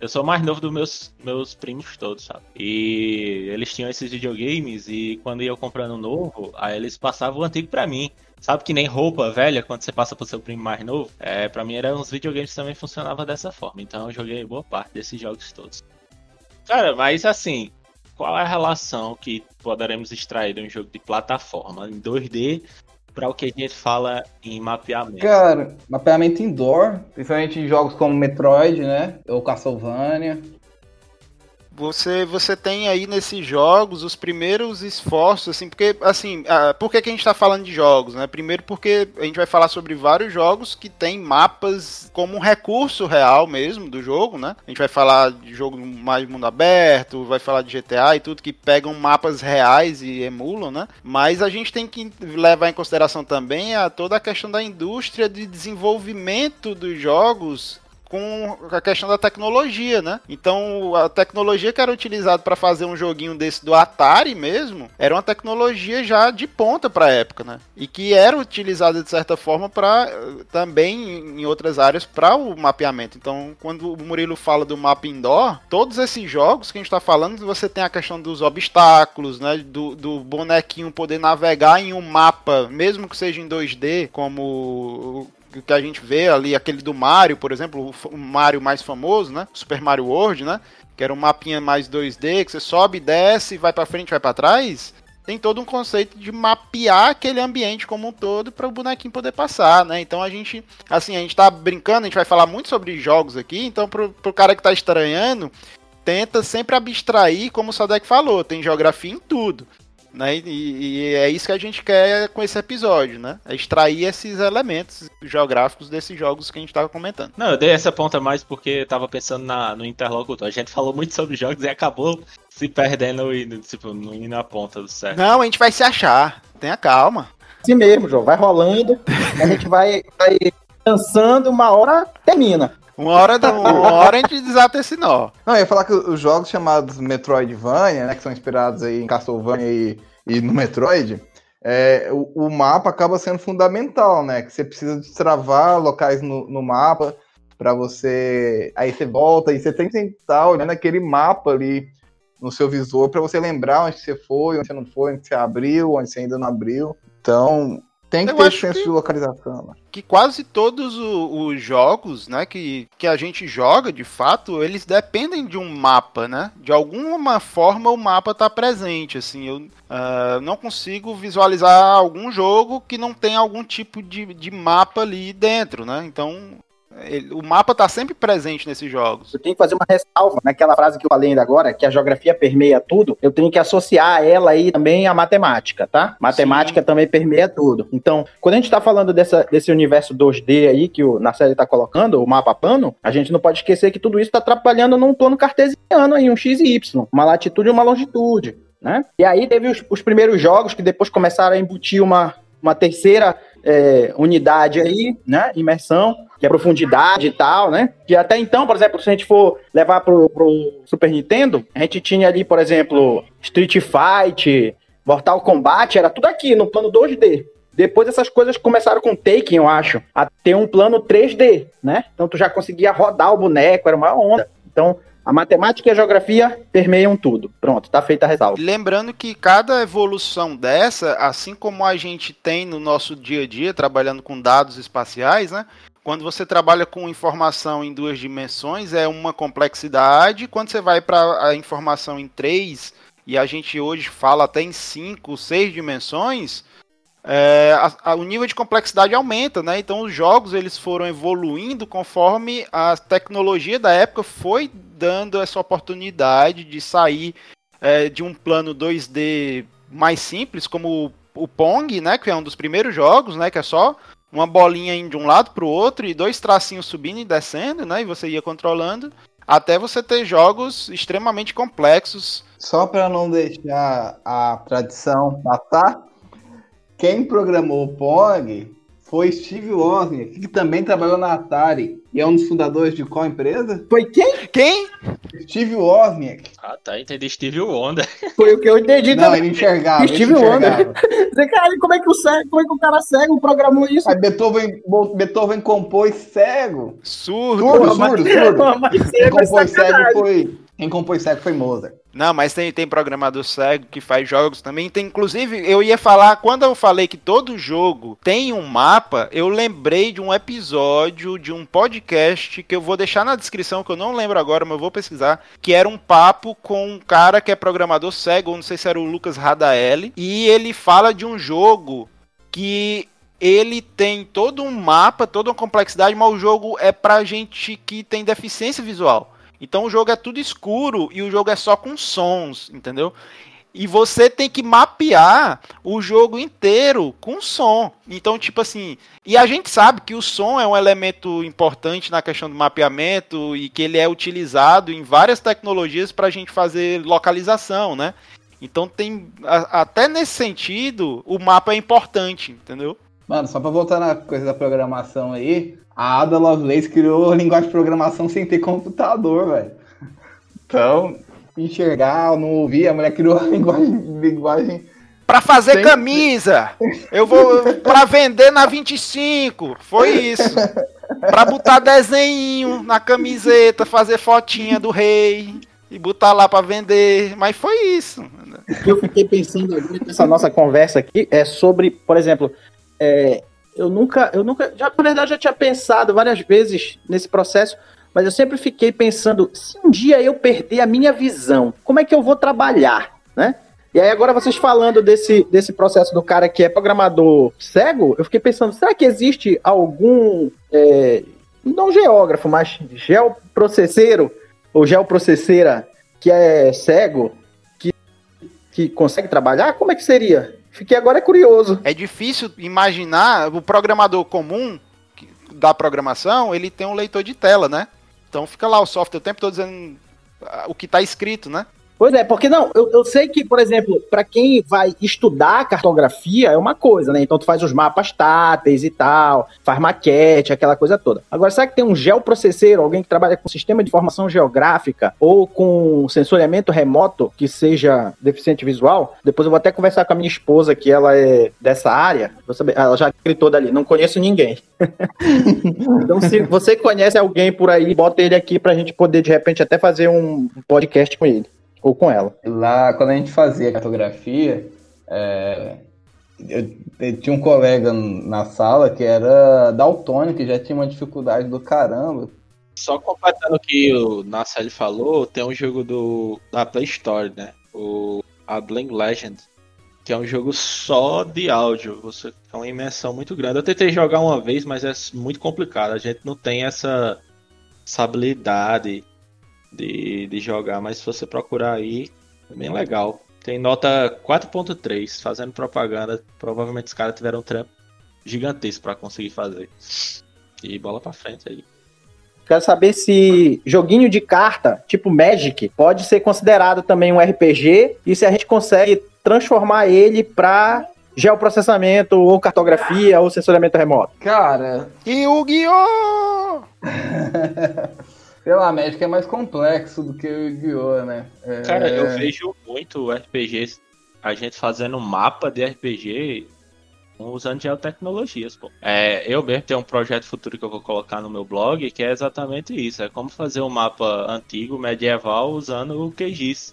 eu sou mais novo dos meus, meus primos todos, sabe? E eles tinham esses videogames e quando ia comprando novo, aí eles passavam o antigo pra mim. Sabe que nem roupa velha, quando você passa pro seu primo mais novo? É, pra mim eram uns videogames que também funcionava dessa forma. Então eu joguei boa parte desses jogos todos. Cara, mas assim, qual é a relação que poderemos extrair de um jogo de plataforma em 2D para o que a gente fala em mapeamento? Cara, mapeamento indoor, principalmente em jogos como Metroid, né? Ou Castlevania. Você, você tem aí nesses jogos os primeiros esforços, assim, porque, assim, uh, por que, que a gente está falando de jogos, né? Primeiro porque a gente vai falar sobre vários jogos que tem mapas como um recurso real mesmo do jogo, né? A gente vai falar de jogo mais mundo aberto, vai falar de GTA e tudo que pegam mapas reais e emulam, né? Mas a gente tem que levar em consideração também a toda a questão da indústria de desenvolvimento dos jogos com a questão da tecnologia, né? Então, a tecnologia que era utilizada para fazer um joguinho desse do Atari mesmo, era uma tecnologia já de ponta para a época, né? E que era utilizada de certa forma para também em outras áreas para o mapeamento. Então, quando o Murilo fala do mapa indoor, todos esses jogos que a gente está falando, você tem a questão dos obstáculos, né? Do, do bonequinho poder navegar em um mapa, mesmo que seja em 2D, como que a gente vê ali, aquele do Mario, por exemplo, o Mario mais famoso, né? Super Mario World, né? Que era um mapinha mais 2D, que você sobe, desce, vai para frente, vai para trás. Tem todo um conceito de mapear aquele ambiente como um todo para o bonequinho poder passar, né? Então a gente, assim, a gente tá brincando, a gente vai falar muito sobre jogos aqui, então pro, pro cara que tá estranhando, tenta sempre abstrair, como o Sadek falou, tem geografia em tudo. Né? E, e, é isso que a gente quer com esse episódio, né? É extrair esses elementos geográficos desses jogos que a gente estava comentando. Não, eu dei essa ponta mais porque eu tava pensando na, no interlocutor. A gente falou muito sobre jogos e acabou se perdendo e tipo, não indo na ponta do certo. Não, a gente vai se achar. Tenha calma. Assim mesmo, João. Vai rolando, a gente vai, vai dançando, uma hora termina. Uma hora, uma hora a gente desata esse nó. Não, eu ia falar que os jogos chamados Metroidvania, né, que são inspirados aí em Castlevania e, e no Metroid, é, o, o, mapa acaba sendo fundamental, né? Que você precisa destravar locais no, no mapa para você. Aí você volta e você tem que estar olhando aquele mapa ali no seu visor para você lembrar onde você foi, onde você não foi, onde você abriu, onde você ainda não abriu. Então, tem que eu ter senso que, de localização. Né? Que quase todos os jogos, né, que, que a gente joga, de fato, eles dependem de um mapa, né? De alguma forma o mapa está presente, assim. Eu uh, não consigo visualizar algum jogo que não tem algum tipo de, de mapa ali dentro, né? Então ele, o mapa está sempre presente nesses jogos. Eu tenho que fazer uma ressalva naquela frase que eu falei ainda agora, que a geografia permeia tudo. Eu tenho que associar ela aí também à matemática, tá? Matemática Sim. também permeia tudo. Então, quando a gente está falando dessa, desse universo 2D aí que o série está colocando, o mapa plano, a gente não pode esquecer que tudo isso está atrapalhando num plano cartesiano aí, um x e y, uma latitude e uma longitude. Né? E aí teve os, os primeiros jogos que depois começaram a embutir uma, uma terceira é, unidade aí, né? Imersão, que é profundidade e tal, né? Que até então, por exemplo, se a gente for levar pro, pro Super Nintendo, a gente tinha ali, por exemplo, Street Fight, Mortal Kombat, era tudo aqui no plano 2D. Depois essas coisas começaram com Taken, eu acho, a ter um plano 3D, né? Então tu já conseguia rodar o boneco, era uma onda. Então, a matemática e a geografia permeiam tudo. Pronto, tá feita a ressalva. Lembrando que cada evolução dessa, assim como a gente tem no nosso dia a dia, trabalhando com dados espaciais, né? Quando você trabalha com informação em duas dimensões, é uma complexidade. Quando você vai para a informação em três, e a gente hoje fala até em cinco, seis dimensões, é, a, a, o nível de complexidade aumenta, né? Então os jogos eles foram evoluindo conforme a tecnologia da época foi dando essa oportunidade de sair é, de um plano 2D mais simples, como o, o Pong, né? Que é um dos primeiros jogos, né? Que é só uma bolinha indo de um lado para o outro e dois tracinhos subindo e descendo, né? E você ia controlando até você ter jogos extremamente complexos. Só para não deixar a tradição matar, quem programou o Pong foi Steve Wozniak, que também trabalhou na Atari e é um dos fundadores de qual empresa? Foi quem? Quem? Steve Wozniak. Ah, tá, entendi Steve Wonder. Foi o que eu entendi Não, também. ele enxergava. Steve Wonder. Você, cara, como é que o cego, como é que o cara cego programou isso? Aí Beethoven, Beethoven compôs cego. Surdo. Surdo, surdo, surdo. Mas, Quem compôs cego foi quem compôs cego foi Mozart. Não, mas tem, tem programador cego que faz jogos também. Tem, inclusive, eu ia falar, quando eu falei que todo jogo tem um mapa, eu lembrei de um episódio de um podcast que eu vou deixar na descrição, que eu não lembro agora, mas eu vou pesquisar, que era um papo com um cara que é programador cego, não sei se era o Lucas Radaeli, e ele fala de um jogo que ele tem todo um mapa, toda uma complexidade, mas o jogo é pra gente que tem deficiência visual. Então o jogo é tudo escuro e o jogo é só com sons, entendeu? E você tem que mapear o jogo inteiro com som. Então, tipo assim. E a gente sabe que o som é um elemento importante na questão do mapeamento e que ele é utilizado em várias tecnologias para a gente fazer localização, né? Então tem. A, até nesse sentido, o mapa é importante, entendeu? Mano, só pra voltar na coisa da programação aí, a Ada Lovelace criou linguagem de programação sem ter computador, velho. Então, enxergar, não ouvir, a mulher criou a linguagem, linguagem Pra fazer camisa. Eu vou pra vender na 25. Foi isso. Pra botar desenho na camiseta, fazer fotinha do rei e botar lá pra vender. Mas foi isso. Eu fiquei pensando agora nessa nossa conversa aqui é sobre, por exemplo, é, eu nunca, eu nunca, já na verdade já tinha pensado várias vezes nesse processo, mas eu sempre fiquei pensando, se um dia eu perder a minha visão, como é que eu vou trabalhar, né? E aí agora vocês falando desse, desse processo do cara que é programador cego, eu fiquei pensando, será que existe algum, é, não geógrafo, mas geoprocesseiro ou geoprocesseira que é cego, que, que consegue trabalhar? Como é que seria? Fiquei agora curioso. É difícil imaginar o programador comum da programação, ele tem um leitor de tela, né? Então fica lá o software o tempo todo dizendo o que está escrito, né? Pois é, porque não, eu, eu sei que, por exemplo, para quem vai estudar cartografia é uma coisa, né? Então tu faz os mapas táteis e tal, faz maquete, aquela coisa toda. Agora, será que tem um geoprocesseiro, alguém que trabalha com sistema de informação geográfica ou com sensoriamento remoto que seja deficiente visual? Depois eu vou até conversar com a minha esposa, que ela é dessa área. Ela já gritou dali, não conheço ninguém. então, se você conhece alguém por aí, bota ele aqui pra gente poder, de repente, até fazer um podcast com ele ou com ela. Lá, quando a gente fazia cartografia, é, eu, eu, tinha um colega na sala que era daltônico, que já tinha uma dificuldade do caramba. Só completando o que o Nassel falou, tem um jogo do, da Play Store, né? O, a Bling Legend, que é um jogo só de áudio. Você é uma imersão muito grande. Eu tentei jogar uma vez, mas é muito complicado. A gente não tem essa, essa habilidade de, de jogar, mas se você procurar aí, é bem legal. Tem nota 4.3, fazendo propaganda. Provavelmente os caras tiveram um trampo gigantesco para conseguir fazer. E bola para frente aí. Quero saber se joguinho de carta, tipo Magic, pode ser considerado também um RPG e se a gente consegue transformar ele para geoprocessamento ou cartografia ou sensoriamento remoto. Cara, Yu-Gi-Oh! sei lá, Magic é mais complexo do que o Yu-Gi-Oh, né? É... Cara, eu vejo muito RPGs, a gente fazendo mapa de RPG usando geotecnologias, pô. É, eu mesmo tenho um projeto futuro que eu vou colocar no meu blog, que é exatamente isso. É como fazer um mapa antigo, medieval, usando o QGIS.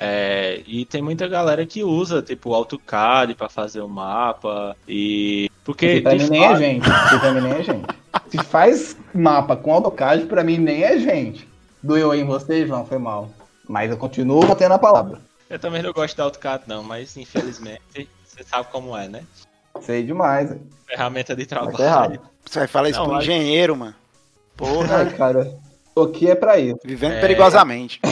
É, e tem muita galera que usa, tipo, o AutoCAD para fazer o mapa e... Porque, Porque pra mim nem é gente. Porque pra mim nem é gente. Se faz mapa com AutoCAD, pra mim nem é gente. Doeu em você, João? Foi mal. Mas eu continuo batendo a palavra. Eu também não gosto de AutoCAD, não, mas infelizmente você sabe como é, né? Sei demais. Ferramenta de trabalho. errado. Você vai falar isso não, pro mas... engenheiro, mano. Porra. Ai, cara. O que é pra isso? Vivendo é... perigosamente.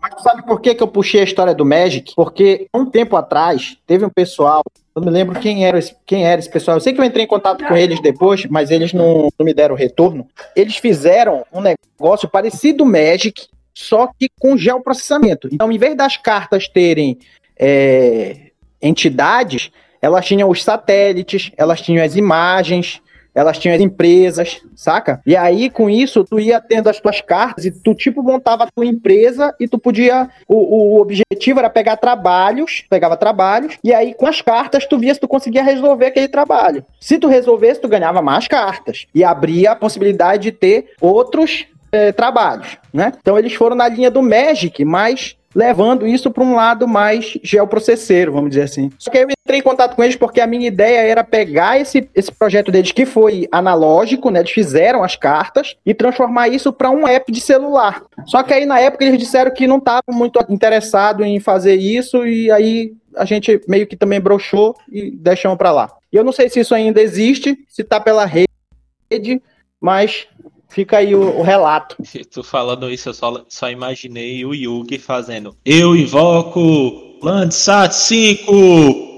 Mas sabe por que, que eu puxei a história do Magic? Porque um tempo atrás teve um pessoal eu não me lembro quem era, quem era esse pessoal. Eu sei que eu entrei em contato com eles depois, mas eles não, não me deram retorno. Eles fizeram um negócio parecido Magic, só que com geoprocessamento. Então, em vez das cartas terem é, entidades, elas tinham os satélites, elas tinham as imagens, elas tinham as empresas, saca? E aí, com isso, tu ia tendo as tuas cartas e tu, tipo, montava a tua empresa e tu podia. O, o objetivo era pegar trabalhos, pegava trabalhos, e aí com as cartas tu via se tu conseguia resolver aquele trabalho. Se tu resolvesse, tu ganhava mais cartas. E abria a possibilidade de ter outros é, trabalhos, né? Então eles foram na linha do Magic, mas levando isso para um lado mais geoprocesseiro, vamos dizer assim. Só que eu entrei em contato com eles porque a minha ideia era pegar esse, esse projeto deles que foi analógico, né? Eles fizeram as cartas e transformar isso para um app de celular. Só que aí na época eles disseram que não estavam muito interessados em fazer isso e aí a gente meio que também broxou e deixamos para lá. E eu não sei se isso ainda existe, se está pela rede, mas Fica aí o, o relato. Tu falando isso, eu só, só imaginei o Yugi fazendo Eu invoco Landsat 5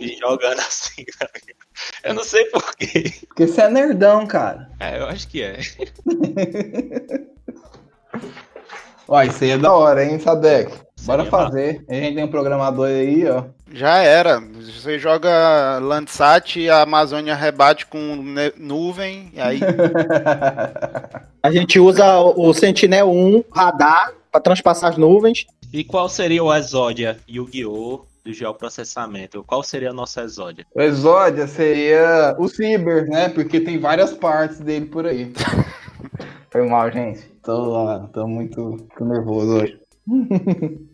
e jogando assim. Eu não sei porquê. Porque você é nerdão, cara. É, eu acho que é. Ó, isso aí é da hora, hein, Sadek? Bora fazer. A gente tem um programador aí, ó. Já era. Você joga Landsat e a Amazônia rebate com nuvem, e aí. a gente usa o Sentinel 1 radar para transpassar as nuvens. E qual seria o Exódia Yu-Gi-Oh! do geoprocessamento? Qual seria a nossa Exódia? O Exódia seria o Cyber, né? Porque tem várias partes dele por aí. Foi mal, gente. Tô, tô muito tô nervoso hoje.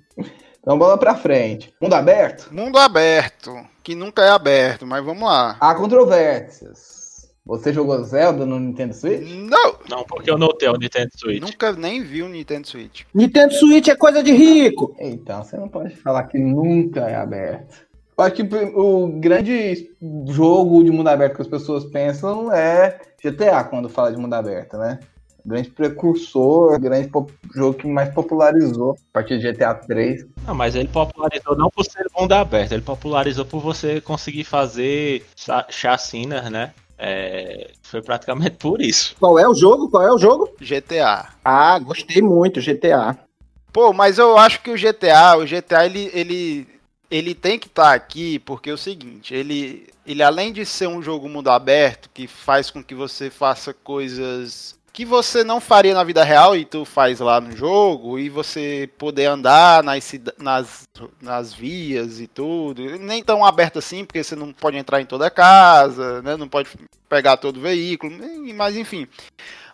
então bola pra frente. Mundo aberto? Mundo aberto, que nunca é aberto, mas vamos lá. Há controvérsias. Você jogou Zelda no Nintendo Switch? Não! Não, porque eu não tenho o Nintendo Switch. Nunca nem vi o Nintendo Switch. Nintendo Switch é coisa de rico! Então, você não pode falar que nunca é aberto. Eu acho que o grande jogo de mundo aberto que as pessoas pensam é GTA, quando fala de mundo aberto, né? Grande precursor, grande jogo que mais popularizou a partir de GTA 3. Não, mas ele popularizou não por ser mundo aberto, ele popularizou por você conseguir fazer chacinas, né? É, foi praticamente por isso. Qual é o jogo? Qual é o jogo? GTA. Ah, gostei muito, GTA. Pô, mas eu acho que o GTA, o GTA ele, ele, ele tem que estar tá aqui porque é o seguinte, ele, ele além de ser um jogo mundo aberto que faz com que você faça coisas que você não faria na vida real e tu faz lá no jogo, e você poder andar nas, nas, nas vias e tudo, nem tão aberto assim, porque você não pode entrar em toda casa, né? Não pode pegar todo veículo, mas enfim.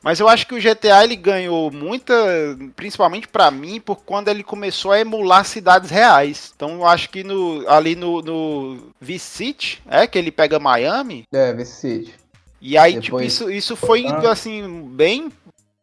Mas eu acho que o GTA ele ganhou muita, principalmente para mim, por quando ele começou a emular cidades reais. Então eu acho que no, ali no, no Vice City, é que ele pega Miami. É, Vice City. E aí, tipo, Depois... tipo, isso, isso foi indo, assim, bem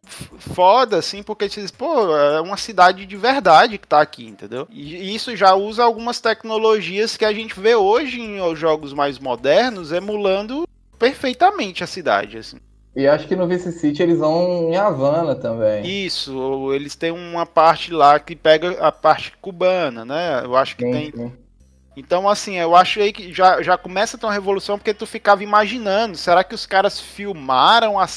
foda, assim, porque diz, pô, é uma cidade de verdade que tá aqui, entendeu? E isso já usa algumas tecnologias que a gente vê hoje em jogos mais modernos, emulando perfeitamente a cidade, assim. E acho que no Vice City eles vão em Havana também. Isso, eles têm uma parte lá que pega a parte cubana, né? Eu acho que sim, tem. Sim. Então, assim, eu acho aí que já, já começa a ter uma revolução porque tu ficava imaginando, será que os caras filmaram a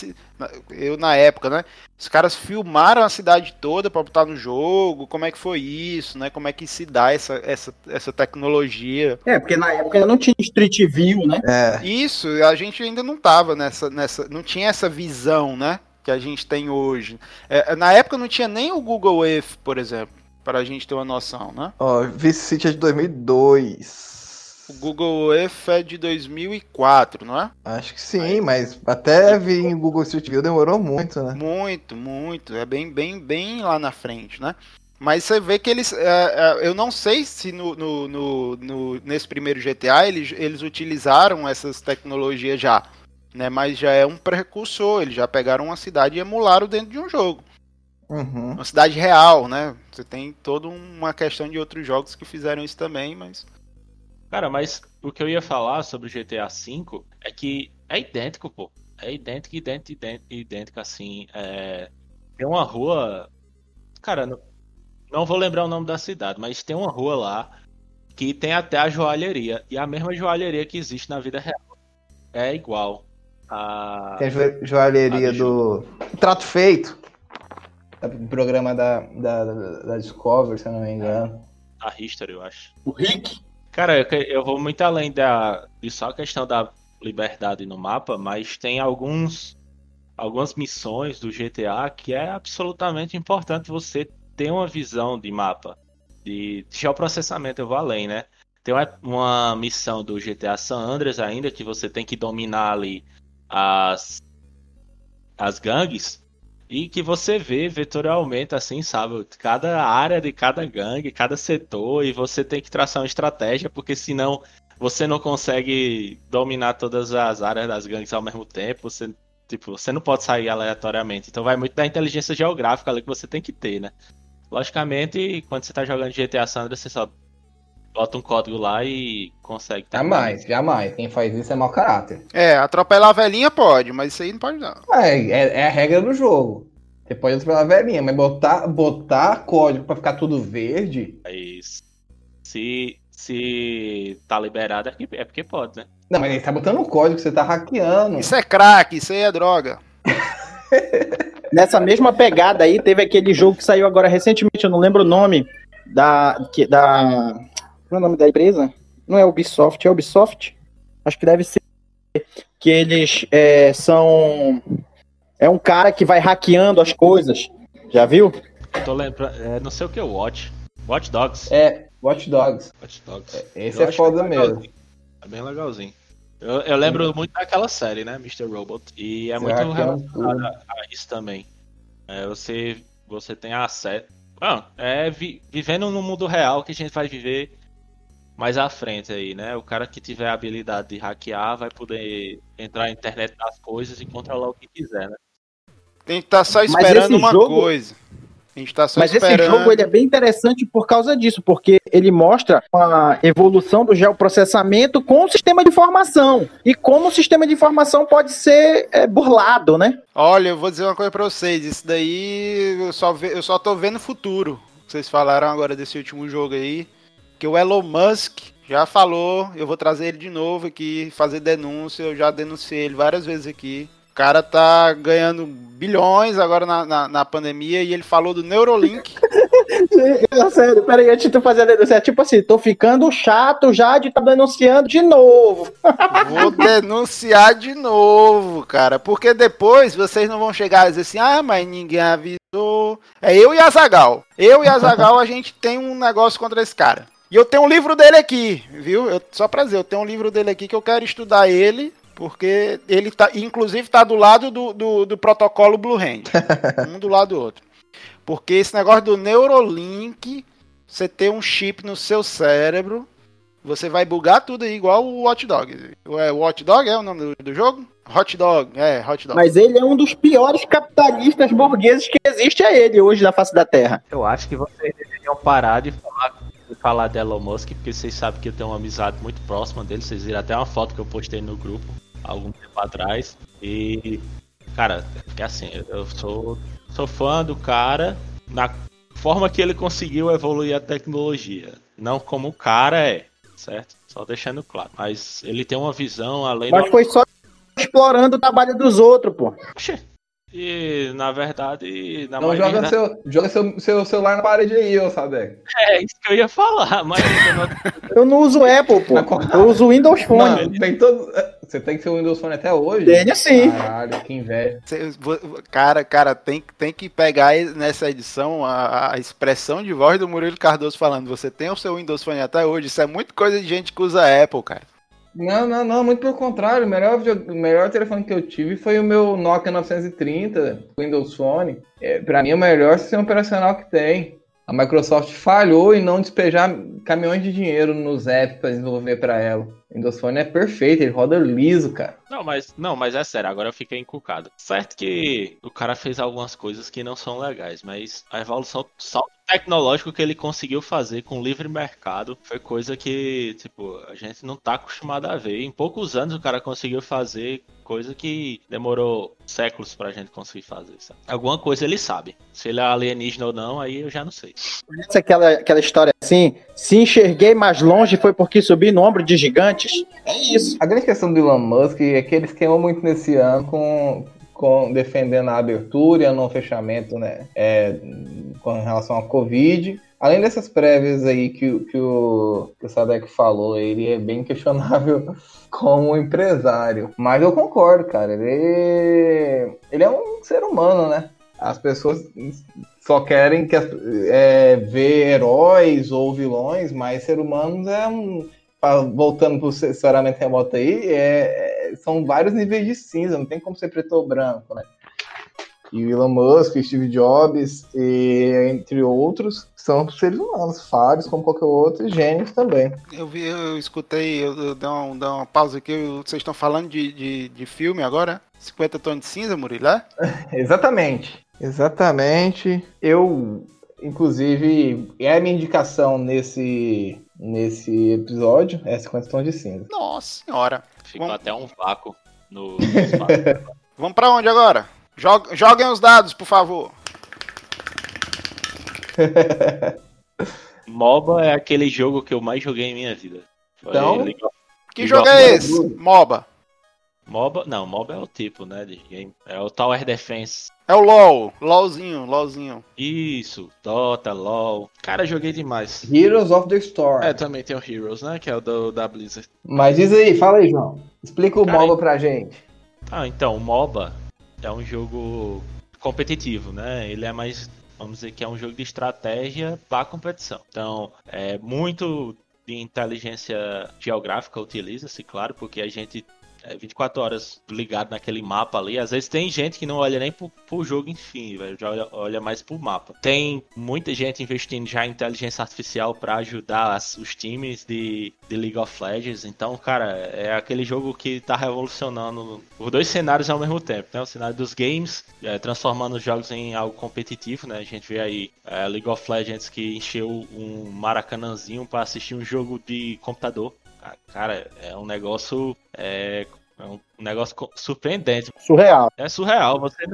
eu na época, né? Os caras filmaram a cidade toda para botar no jogo, como é que foi isso, né? Como é que se dá essa, essa, essa tecnologia? É, porque na época não tinha Street View, né? É. Isso, a gente ainda não tava nessa, nessa, não tinha essa visão, né? Que a gente tem hoje. É, na época não tinha nem o Google Earth, por exemplo para a gente ter uma noção, né? Ó, Vice City é de 2002. O Google Earth é de 2004, não é? Acho que sim, Aí. mas até vir em Google Street View demorou muito, né? Muito, muito. É bem, bem, bem lá na frente, né? Mas você vê que eles. É, é, eu não sei se no, no, no, no, nesse primeiro GTA eles, eles utilizaram essas tecnologias já. Né? Mas já é um precursor. Eles já pegaram uma cidade e emularam dentro de um jogo. Uhum. Uma cidade real, né? Você tem toda uma questão de outros jogos que fizeram isso também, mas. Cara, mas o que eu ia falar sobre o GTA V é que é idêntico, pô. É idêntico, idêntico, idêntico, idêntico assim. É... Tem uma rua. Cara, não... não vou lembrar o nome da cidade, mas tem uma rua lá que tem até a joalheria. E a mesma joalheria que existe na vida real. É igual. A... Tem a joalheria do. Trato feito programa da, da, da Discovery, se eu não me engano. A History, eu acho. O Rick? Cara, eu, eu vou muito além da, de só a questão da liberdade no mapa, mas tem alguns algumas missões do GTA que é absolutamente importante você ter uma visão de mapa. De, de geoprocessamento, eu vou além, né? Tem uma, uma missão do GTA San Andreas ainda que você tem que dominar ali as, as gangues e que você vê vetorialmente, assim, sabe? Cada área de cada gangue, cada setor, e você tem que traçar uma estratégia, porque senão você não consegue dominar todas as áreas das gangues ao mesmo tempo. Você, tipo, você não pode sair aleatoriamente. Então vai muito da inteligência geográfica ali que você tem que ter, né? Logicamente, quando você tá jogando GTA Sandra, você só bota um código lá e consegue. Jamais, jamais. Quem faz isso é mau caráter. É, atropelar a velhinha pode, mas isso aí não pode não. É, é, é a regra do jogo. Você pode atropelar a velhinha, mas botar, botar código pra ficar tudo verde. É isso. Se, se tá liberado é, é porque pode, né? Não, mas ele tá botando código, você tá hackeando. Isso é crack, isso aí é droga. Nessa mesma pegada aí, teve aquele jogo que saiu agora recentemente, eu não lembro o nome, da, que, da. Qual é o nome da empresa? Não é Ubisoft, é Ubisoft? Acho que deve ser. Que eles é, são. É um cara que vai hackeando as coisas. Já viu? Tô lembrando. É, não sei o que é o Watch. Watch Dogs. É, Watch Dogs. Watch Dogs. Esse Eu é acho foda mesmo. É bem legalzinho. Eu, eu lembro muito daquela série, né? Mr. Robot. E é Você muito relacionado a, a isso também. É, você, você tem acesso. Não, é vi- vivendo no mundo real que a gente vai viver mais à frente aí, né? O cara que tiver a habilidade de hackear vai poder entrar na internet das coisas e controlar o que quiser, né? A gente tá só esperando uma jogo- coisa. A gente tá só Mas esperando. esse jogo ele é bem interessante por causa disso, porque ele mostra a evolução do geoprocessamento com o sistema de informação. E como o sistema de informação pode ser é, burlado, né? Olha, eu vou dizer uma coisa pra vocês. Isso daí eu só, ve- eu só tô vendo o futuro. Vocês falaram agora desse último jogo aí. Que o Elon Musk já falou. Eu vou trazer ele de novo aqui, fazer denúncia. Eu já denunciei ele várias vezes aqui. O cara tá ganhando bilhões agora na, na, na pandemia e ele falou do Neurolink. É, Sério, peraí, antes de tu fazer a denúncia, é tipo assim, tô ficando chato já de estar denunciando de novo. Vou denunciar de novo, cara. Porque depois vocês não vão chegar e dizer assim, ah, mas ninguém avisou. É eu e a Zagal. Eu e a Zagal, a gente tem um negócio contra esse cara. E eu tenho um livro dele aqui, viu? Eu, só pra dizer, eu tenho um livro dele aqui que eu quero estudar ele. Porque ele tá, inclusive, tá do lado do, do, do protocolo Blue Hand. um do lado do outro. Porque esse negócio do Neurolink, você ter um chip no seu cérebro, você vai bugar tudo aí, igual o Hot Dog. É, o Hot Dog é o nome do, do jogo? Hot Dog, é, Hot Dog. Mas ele é um dos piores capitalistas burgueses que existe a ele hoje na face da Terra. Eu acho que vocês deveriam parar de falar, falar de Elon Musk, porque vocês sabem que eu tenho uma amizade muito próxima dele. Vocês viram até uma foto que eu postei no grupo algum tempo atrás. E, cara, é assim, eu sou, sou fã do cara na forma que ele conseguiu evoluir a tecnologia. Não como o cara é, certo? Só deixando claro. Mas ele tem uma visão além Mas foi só explorando o trabalho dos outros, pô. Oxê. E, na verdade, na Não, joga, da- seu, joga seu, seu celular na parede aí, ô Sabec. É isso que eu ia falar, mas eu não não uso Apple, pô. Eu uso Windows Phone. Mano, tem todo. Você tem que ser o Windows Phone até hoje? Tenho sim. Caralho, que inveja. Cara, cara, tem, tem que pegar nessa edição a, a expressão de voz do Murilo Cardoso falando. Você tem o seu Windows Phone até hoje. Isso é muito coisa de gente que usa Apple, cara. Não, não, não, muito pelo contrário. O melhor, o melhor telefone que eu tive foi o meu Nokia 930, Windows Phone. É, pra mim, é o melhor sistema operacional que tem. A Microsoft falhou em não despejar caminhões de dinheiro nos apps pra desenvolver pra ela. Windows Phone é perfeito, ele roda liso, cara. Não, mas não, mas é sério, agora eu fiquei encucado. Certo que o cara fez algumas coisas que não são legais, mas a evolução, salto tecnológico que ele conseguiu fazer com o livre mercado foi coisa que, tipo, a gente não tá acostumado a ver. Em poucos anos o cara conseguiu fazer coisa que demorou séculos pra gente conseguir fazer, sabe? Alguma coisa ele sabe. Se ele é alienígena ou não, aí eu já não sei. Conhece aquela, aquela história assim? Se enxerguei mais longe foi porque subi no ombro de gigantes? É isso. A grande questão do Elon Musk é que ele esquemou muito nesse ano com, com defendendo a abertura e o não fechamento, né? É, com relação à Covid. Além dessas prévias aí que, que, o, que o Sadek falou, ele é bem questionável como empresário. Mas eu concordo, cara. Ele, ele é um ser humano, né? As pessoas só querem que é, ver heróis ou vilões, mas ser humanos é um voltando pro assessoramento remoto aí, é- é- são vários níveis de cinza, não tem como ser preto ou branco, né? E o Elon Musk, Steve Jobs, e, entre outros, são seres humanos, falhos como qualquer outro, e gênios também. Eu vi, eu escutei, eu, eu dei, uma, dei uma pausa aqui. eu- Vocês estão falando de, de, de filme agora? 50 tons de cinza, Murilo, é? Exatamente. Exatamente. Eu, inclusive, é a minha indicação nesse, nesse episódio, é 50 tons de cinza. Nossa senhora. Ficou Bom. até um vácuo no. Vamos pra onde agora? Jog- Joguem os dados, por favor. MOBA é aquele jogo que eu mais joguei em minha vida. Foi Então, legal. Que jogo é esse? MOBA. MOBA, não, MOBA é o tipo, né, de game. É o Tower Defense. É o LoL, LoLzinho, LoLzinho. Isso, Dota, LoL. Cara, joguei demais. Heroes of the Storm. É, também tem o Heroes, né, que é o do, da Blizzard. Mas diz aí, fala aí, João. Explica o Cara, MOBA pra gente. Ah, então, o MOBA é um jogo competitivo, né? Ele é mais, vamos dizer que é um jogo de estratégia para competição. Então, é muito de inteligência geográfica utiliza-se, claro, porque a gente é 24 horas ligado naquele mapa ali. Às vezes tem gente que não olha nem pro, pro jogo, enfim, velho, já olha, olha mais pro mapa. Tem muita gente investindo já em inteligência artificial para ajudar as- os times de, de League of Legends. Então, cara, é aquele jogo que tá revolucionando os dois cenários ao mesmo tempo, né? O cenário dos games, é, transformando os jogos em algo competitivo, né? A gente vê aí é, League of Legends que encheu um maracanãzinho para assistir um jogo de computador. Ah, Cara, é um negócio. É, é um negócio surpreendente. Surreal. É surreal. Você,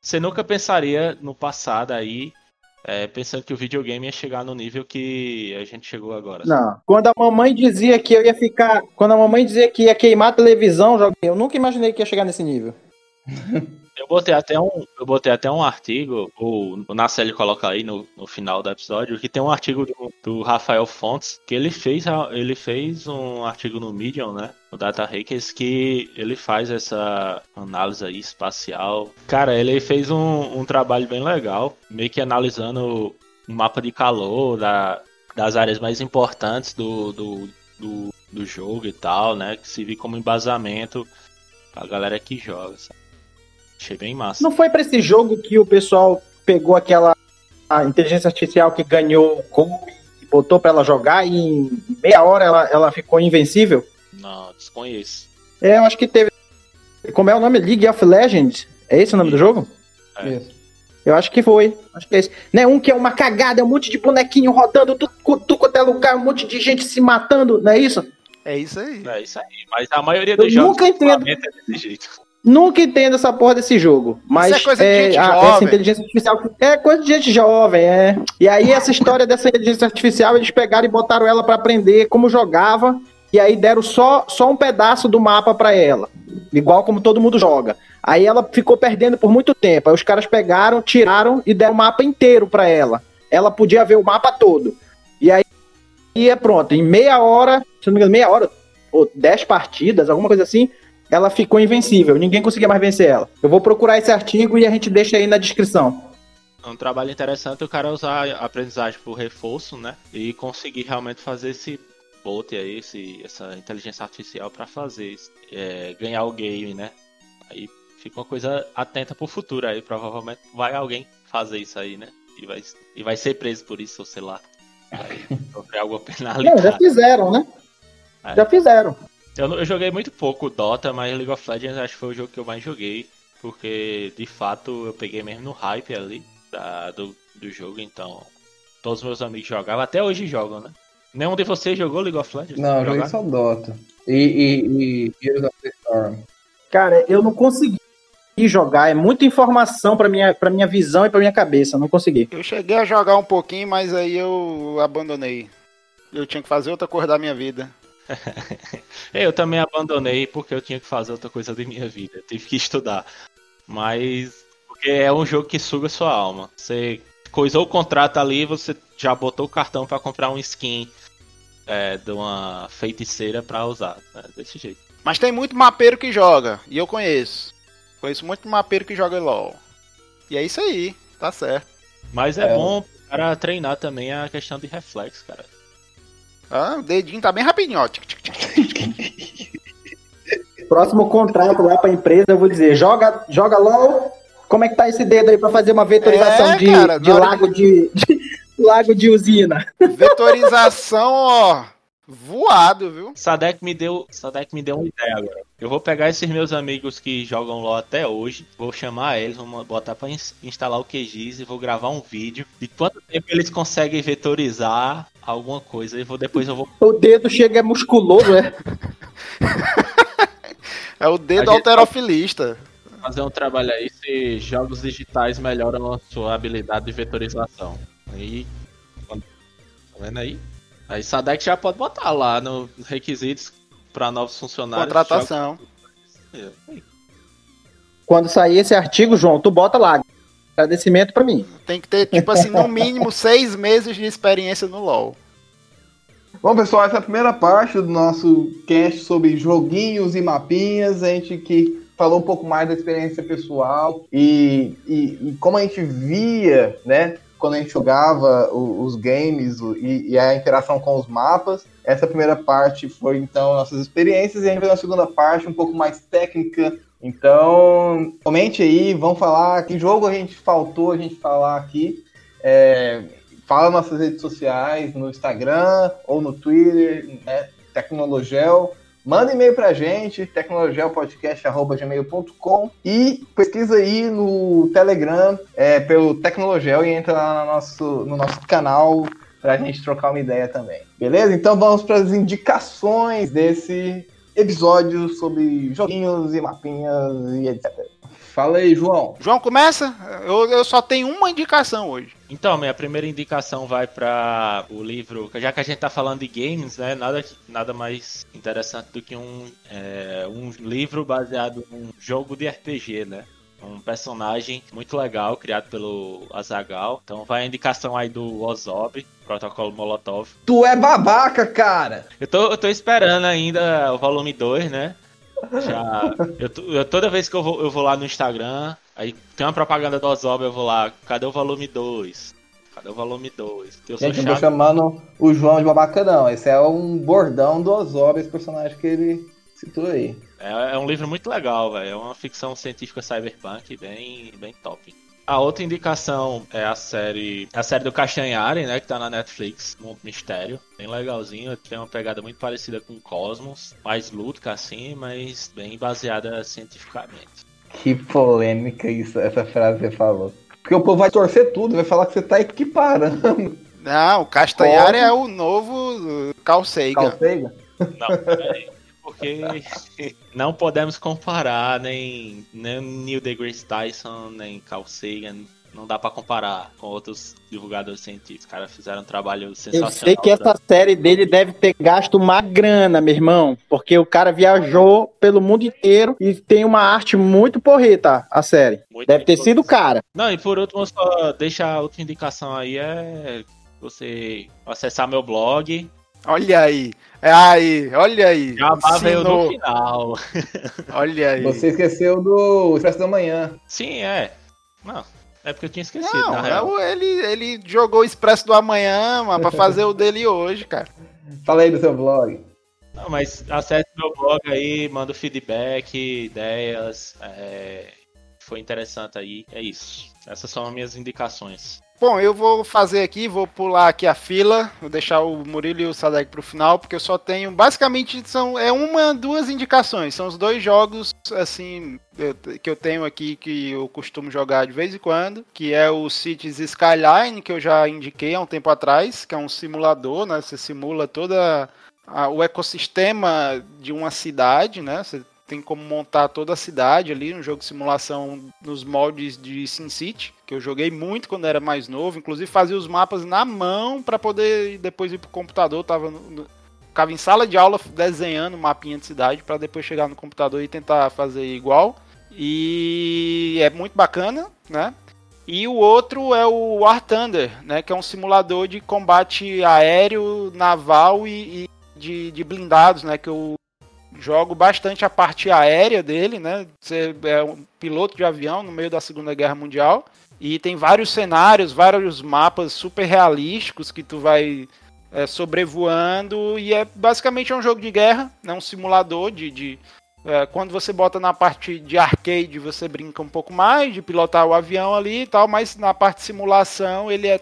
você nunca pensaria no passado aí, é, pensando que o videogame ia chegar no nível que a gente chegou agora. Não. Quando a mamãe dizia que eu ia ficar. Quando a mamãe dizia que ia queimar a televisão, eu nunca imaginei que ia chegar nesse nível. Eu botei até um, eu botei até um artigo, o, o Nacelli coloca aí no, no final do episódio, que tem um artigo do, do Rafael Fontes, que ele fez, ele fez um artigo no Medium, né? No Data Hackers, que ele faz essa análise aí espacial. Cara, ele fez um, um trabalho bem legal, meio que analisando o mapa de calor da, das áreas mais importantes do, do, do, do jogo e tal, né? Que se como embasamento pra galera que joga, sabe? Achei bem massa. Não foi pra esse jogo que o pessoal pegou aquela a inteligência artificial que ganhou o gol e botou pra ela jogar e em meia hora ela, ela ficou invencível? Não, desconheço. É, eu acho que teve. Como é o nome? League of Legends? É esse o nome do jogo? É. Isso. Eu acho que foi. Acho que é esse. Né, um que é uma cagada, é um monte de bonequinho rodando, tu, tu quanto é lugar, um monte de gente se matando, não é isso? É isso aí. É isso aí. Mas a maioria Eu dos jogos nunca entendo. é desse jeito. Nunca entendo essa porra desse jogo. Mas Isso é coisa de gente a- jovem. essa inteligência artificial é coisa de gente jovem, é. E aí essa história dessa inteligência artificial, eles pegaram e botaram ela pra aprender como jogava e aí deram só, só um pedaço do mapa pra ela, igual como todo mundo joga. Aí ela ficou perdendo por muito tempo. Aí os caras pegaram, tiraram e deram o mapa inteiro pra ela. Ela podia ver o mapa todo. E aí e é pronto, em meia hora, se não me engano, meia hora ou dez partidas, alguma coisa assim, ela ficou invencível. Ninguém conseguia mais vencer ela. Eu vou procurar esse artigo e a gente deixa aí na descrição. É um trabalho interessante o cara usar a aprendizagem por reforço, né? E conseguir realmente fazer esse bot aí, esse, essa inteligência artificial pra fazer é, ganhar o game, né? Aí fica uma coisa atenta pro futuro aí, provavelmente vai alguém fazer isso aí, né? E vai, e vai ser preso por isso, ou sei lá. Vai sofrer alguma Não, já penalidade. fizeram, né? É. Já fizeram. Eu, não- eu joguei muito pouco Dota, mas League of Legends acho que foi o jogo que eu mais joguei. Porque de fato eu peguei mesmo no hype ali da- do, do jogo, então todos os meus amigos jogavam, até hoje jogam, né? Nenhum de vocês jogou League of Legends? Não, eu joguei só Dota. E, e, e Heroes of the Storm. Cara, eu não consegui jogar. É muita informação pra minha, pra minha visão e pra minha cabeça. Não consegui. Eu cheguei a jogar um pouquinho, mas aí eu abandonei. Eu tinha que fazer outra coisa da minha vida. Eu também abandonei porque eu tinha que fazer outra coisa da minha vida. Eu tive que estudar. Mas. Porque é um jogo que suga sua alma. Você coisou o contrato ali, você já botou o cartão pra comprar um skin é, de uma feiticeira pra usar. né? Desse jeito. Mas tem muito mapeiro que joga, e eu conheço. Conheço muito mapeiro que joga LOL. E é isso aí, tá certo. Mas é, É. bom para treinar também a questão de reflexo, cara. Ah, o dedinho tá bem rapidinho, ó. Tic, tic, tic. Próximo contrato lá pra empresa, eu vou dizer: joga, joga LOL. Como é que tá esse dedo aí pra fazer uma vetorização É, de, cara, de lago de, de lago de usina? Vetorização, ó. Voado, viu? Sadek me deu, Sadek me deu uma ideia agora. Eu vou pegar esses meus amigos que jogam LoL até hoje, vou chamar eles, vou botar pra ins- instalar o QGIS e vou gravar um vídeo de quanto tempo eles conseguem vetorizar alguma coisa e vou depois eu vou O dedo chega é musculoso, é? É o dedo alterofilista. fazer um trabalho aí se jogos digitais melhoram a sua habilidade de vetorização. Aí, quando- tá vendo aí? Aí Sadek já pode botar lá nos requisitos para novos funcionários. Contratação. jogos- Quando sair esse artigo, João, tu bota lá. Agradecimento para mim. Tem que ter, tipo assim, no mínimo seis meses de experiência no LoL. Bom, pessoal, essa é a primeira parte do nosso cast sobre joguinhos e mapinhas. A gente que falou um pouco mais da experiência pessoal e, e, e como a gente via, né, quando a gente jogava o, os games e, e, a interação com os mapas. Essa primeira parte foi, então, nossas experiências, e a gente vai na segunda parte um pouco mais técnica. Então, comente aí, vamos falar que jogo a gente faltou a gente falar aqui. É, fala nas nossas redes sociais, no Instagram ou no Twitter, né, Tecnologel. Manda e-mail pra gente, tecnologelpodcast.gmail.com e pesquisa aí no Telegram é, pelo Tecnologel e entra lá no nosso, no nosso canal pra gente trocar uma ideia também. Beleza? Então vamos para as indicações desse episódio sobre joguinhos e mapinhas e etc. Fala aí, João. João, começa? Eu, eu só tenho uma indicação hoje. Então, minha primeira indicação vai para o livro, já que a gente tá falando de games, né? Nada, nada mais interessante do que um, é, um livro baseado num jogo de RPG, né? Um personagem muito legal, criado pelo Azagal. Então vai a indicação aí do Ozob, Protocolo Molotov. Tu é babaca, cara! Eu tô, eu tô esperando ainda o volume 2, né? Já, eu, eu, toda vez que eu vou, eu vou lá no Instagram, aí tem uma propaganda do Ozob, eu vou lá, cadê o volume 2? Cadê o volume 2? Eu Gente, eu tô chamando o João de babaca não, esse é um bordão do Ozob, esse personagem que ele citou aí. É, é um livro muito legal, velho, é uma ficção científica cyberpunk bem, bem top. A outra indicação é a série. A série do Castanhari, né? Que tá na Netflix, Mundo Mistério. Bem legalzinho. Tem uma pegada muito parecida com Cosmos. Mais lúdica assim, mas bem baseada cientificamente. Que polêmica isso, essa frase que você falou. Porque o povo vai torcer tudo, vai falar que você tá equiparando. Não, o Castanhari é o novo Carl Sagan. Carl Sagan? Não, peraí porque não podemos comparar nem, nem Neil deGrasse Tyson, nem Carl Sagan. Não dá para comparar com outros divulgadores científicos. Os caras fizeram um trabalho sensacional. Eu sei que essa série dele deve ter gasto uma grana, meu irmão. Porque o cara viajou pelo mundo inteiro e tem uma arte muito porreta, a série. Muito deve ter sido o cara. Não, e por último, só deixa outra indicação aí: é você acessar meu blog. Olha aí. É aí, olha aí. Já veio no final. Olha aí. Você esqueceu do Expresso da Manhã. Sim, é. Não, é porque eu tinha esquecido, Não, na real. Ele, ele jogou o Expresso do Amanhã, mano, pra fazer o dele hoje, cara. Fala aí do seu blog. Não, mas acesse meu blog aí, manda feedback, ideias. É... Foi interessante aí, é isso. Essas são as minhas indicações. Bom, eu vou fazer aqui, vou pular aqui a fila, vou deixar o Murilo e o Sadek para o final, porque eu só tenho, basicamente, são é uma, duas indicações, são os dois jogos, assim, que eu tenho aqui, que eu costumo jogar de vez em quando, que é o Cities Skyline, que eu já indiquei há um tempo atrás, que é um simulador, né, você simula toda o ecossistema de uma cidade, né, você tem como montar toda a cidade ali, um jogo de simulação nos moldes de SimCity, que eu joguei muito quando era mais novo, inclusive fazia os mapas na mão para poder depois ir pro computador, tava no, ficava em sala de aula desenhando mapinha de cidade para depois chegar no computador e tentar fazer igual. E é muito bacana, né? E o outro é o War Thunder, né? Que é um simulador de combate aéreo, naval e, e de, de, blindados, né? Que eu jogo bastante a parte aérea dele, né? Você é um piloto de avião no meio da Segunda Guerra Mundial. E tem vários cenários, vários mapas super realísticos que tu vai é, sobrevoando. E é basicamente é um jogo de guerra, né? um simulador de. de é, quando você bota na parte de arcade, você brinca um pouco mais de pilotar o avião ali e tal, mas na parte de simulação ele é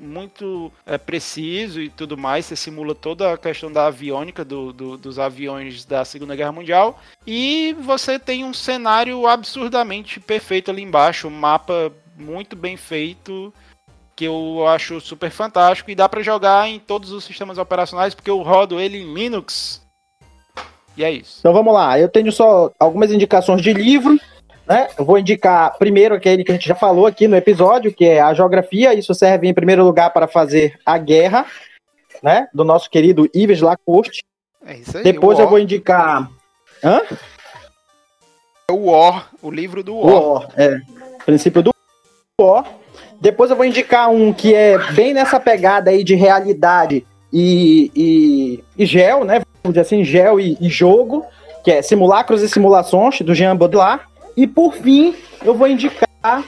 muito é, preciso e tudo mais. Você simula toda a questão da aviônica do, do, dos aviões da Segunda Guerra Mundial. E você tem um cenário absurdamente perfeito ali embaixo, um mapa muito bem feito que eu acho super fantástico e dá para jogar em todos os sistemas operacionais porque eu rodo ele em Linux. E é isso. Então vamos lá, eu tenho só algumas indicações de livro né? Eu vou indicar primeiro aquele que a gente já falou aqui no episódio, que é a geografia. Isso serve em primeiro lugar para fazer a guerra, né? Do nosso querido Ives Lacoste. É isso aí. Depois eu vou indicar. Hã? o War, o livro do O War. War, é. Princípio do War. Depois eu vou indicar um que é bem nessa pegada aí de realidade e, e, e gel, né? Vamos dizer assim, gel e, e jogo, que é Simulacros e Simulações, do Jean Baudrillard. E por fim, eu vou indicar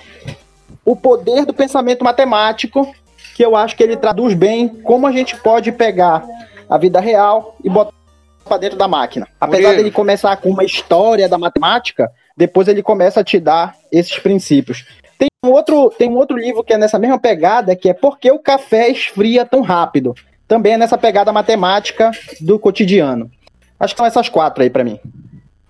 O Poder do Pensamento Matemático, que eu acho que ele traduz bem como a gente pode pegar a vida real e botar para dentro da máquina. Apesar Murilo. dele começar com uma história da matemática, depois ele começa a te dar esses princípios. Tem um outro, tem um outro livro que é nessa mesma pegada, que é Por que o café esfria tão rápido? Também é nessa pegada matemática do cotidiano. Acho que são essas quatro aí pra mim.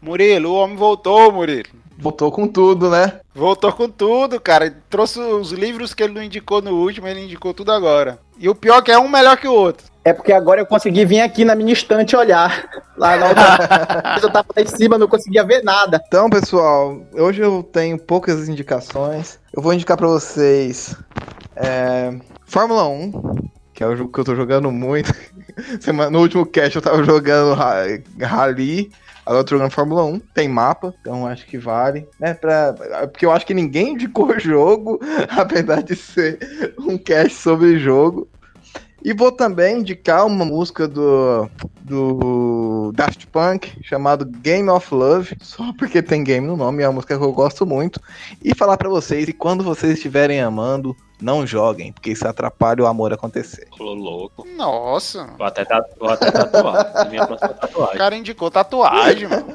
Murilo, o homem voltou, Murilo. Voltou com tudo, né? Voltou com tudo, cara. Trouxe os livros que ele não indicou no último, ele indicou tudo agora. E o pior é que é um melhor que o outro. É porque agora eu consegui vir aqui na minha estante olhar. Lá na outra eu tava lá em cima, não conseguia ver nada. Então, pessoal, hoje eu tenho poucas indicações. Eu vou indicar pra vocês é, Fórmula 1, que é o jogo que eu tô jogando muito. No último cast eu tava jogando ra- Rally, agora tô jogando Fórmula 1. Tem mapa, então acho que vale. Né, pra, porque eu acho que ninguém indicou o jogo, apesar de ser um cast sobre jogo. E vou também indicar uma música do, do Daft Punk chamado Game of Love, só porque tem game no nome, é uma música que eu gosto muito. E falar pra vocês que quando vocês estiverem amando, não joguem, porque isso atrapalha o amor acontecer. Ficou louco. Nossa, Vou até, tatu- vou até tatuar. É minha próxima o tatuagem. cara indicou tatuagem, mano.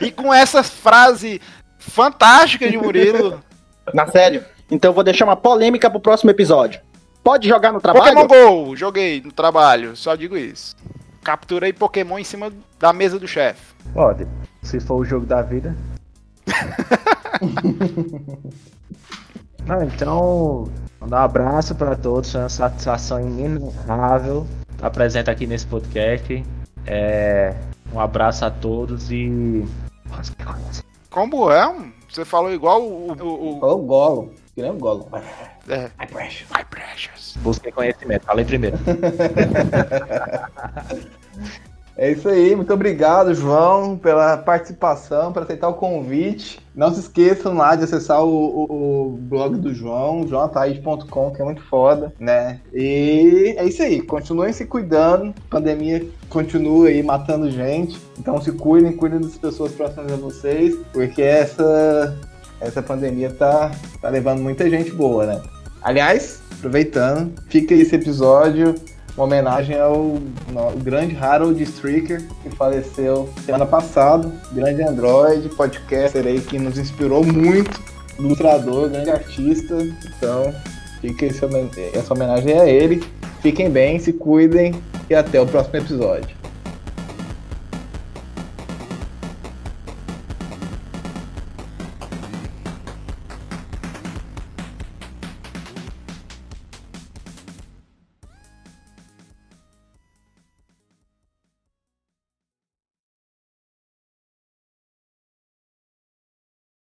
E com essa frase fantástica de Murilo, Na sério. Então eu vou deixar uma polêmica pro próximo episódio. Pode jogar no trabalho? Pokémon GO, joguei no trabalho, só digo isso. Capturei Pokémon em cima da mesa do chefe. Pode. Se for o jogo da vida. Não, então, mandar um abraço para todos. Foi uma satisfação inenarrável estar presente aqui nesse podcast. É, um abraço a todos e. Como é? um- Você falou igual o. o, o Falou Golo, que nem o Golo. é, Ai, precious. My Precious. Busquem conhecimento. Falei primeiro. É isso aí, muito obrigado, João, pela participação, por aceitar o convite. Não se esqueçam lá de acessar o, o- o blog do João, joataíde.com, que é muito foda, né? E é isso aí, continuem se cuidando, a pandemia continua aí matando gente, então se cuidem, cuidem das pessoas próximas a vocês, porque essa, essa pandemia tá, tá levando muita gente boa, né? Aliás, aproveitando, fica esse episódio uma homenagem ao, no- grande Harold Stricker, que faleceu semana passada, grande Android, podcaster aí que nos inspirou muito, ilustrador, grande artista. Então, fica esse essa homenagem a ele. Fiquem bem, se cuidem e até o próximo episódio.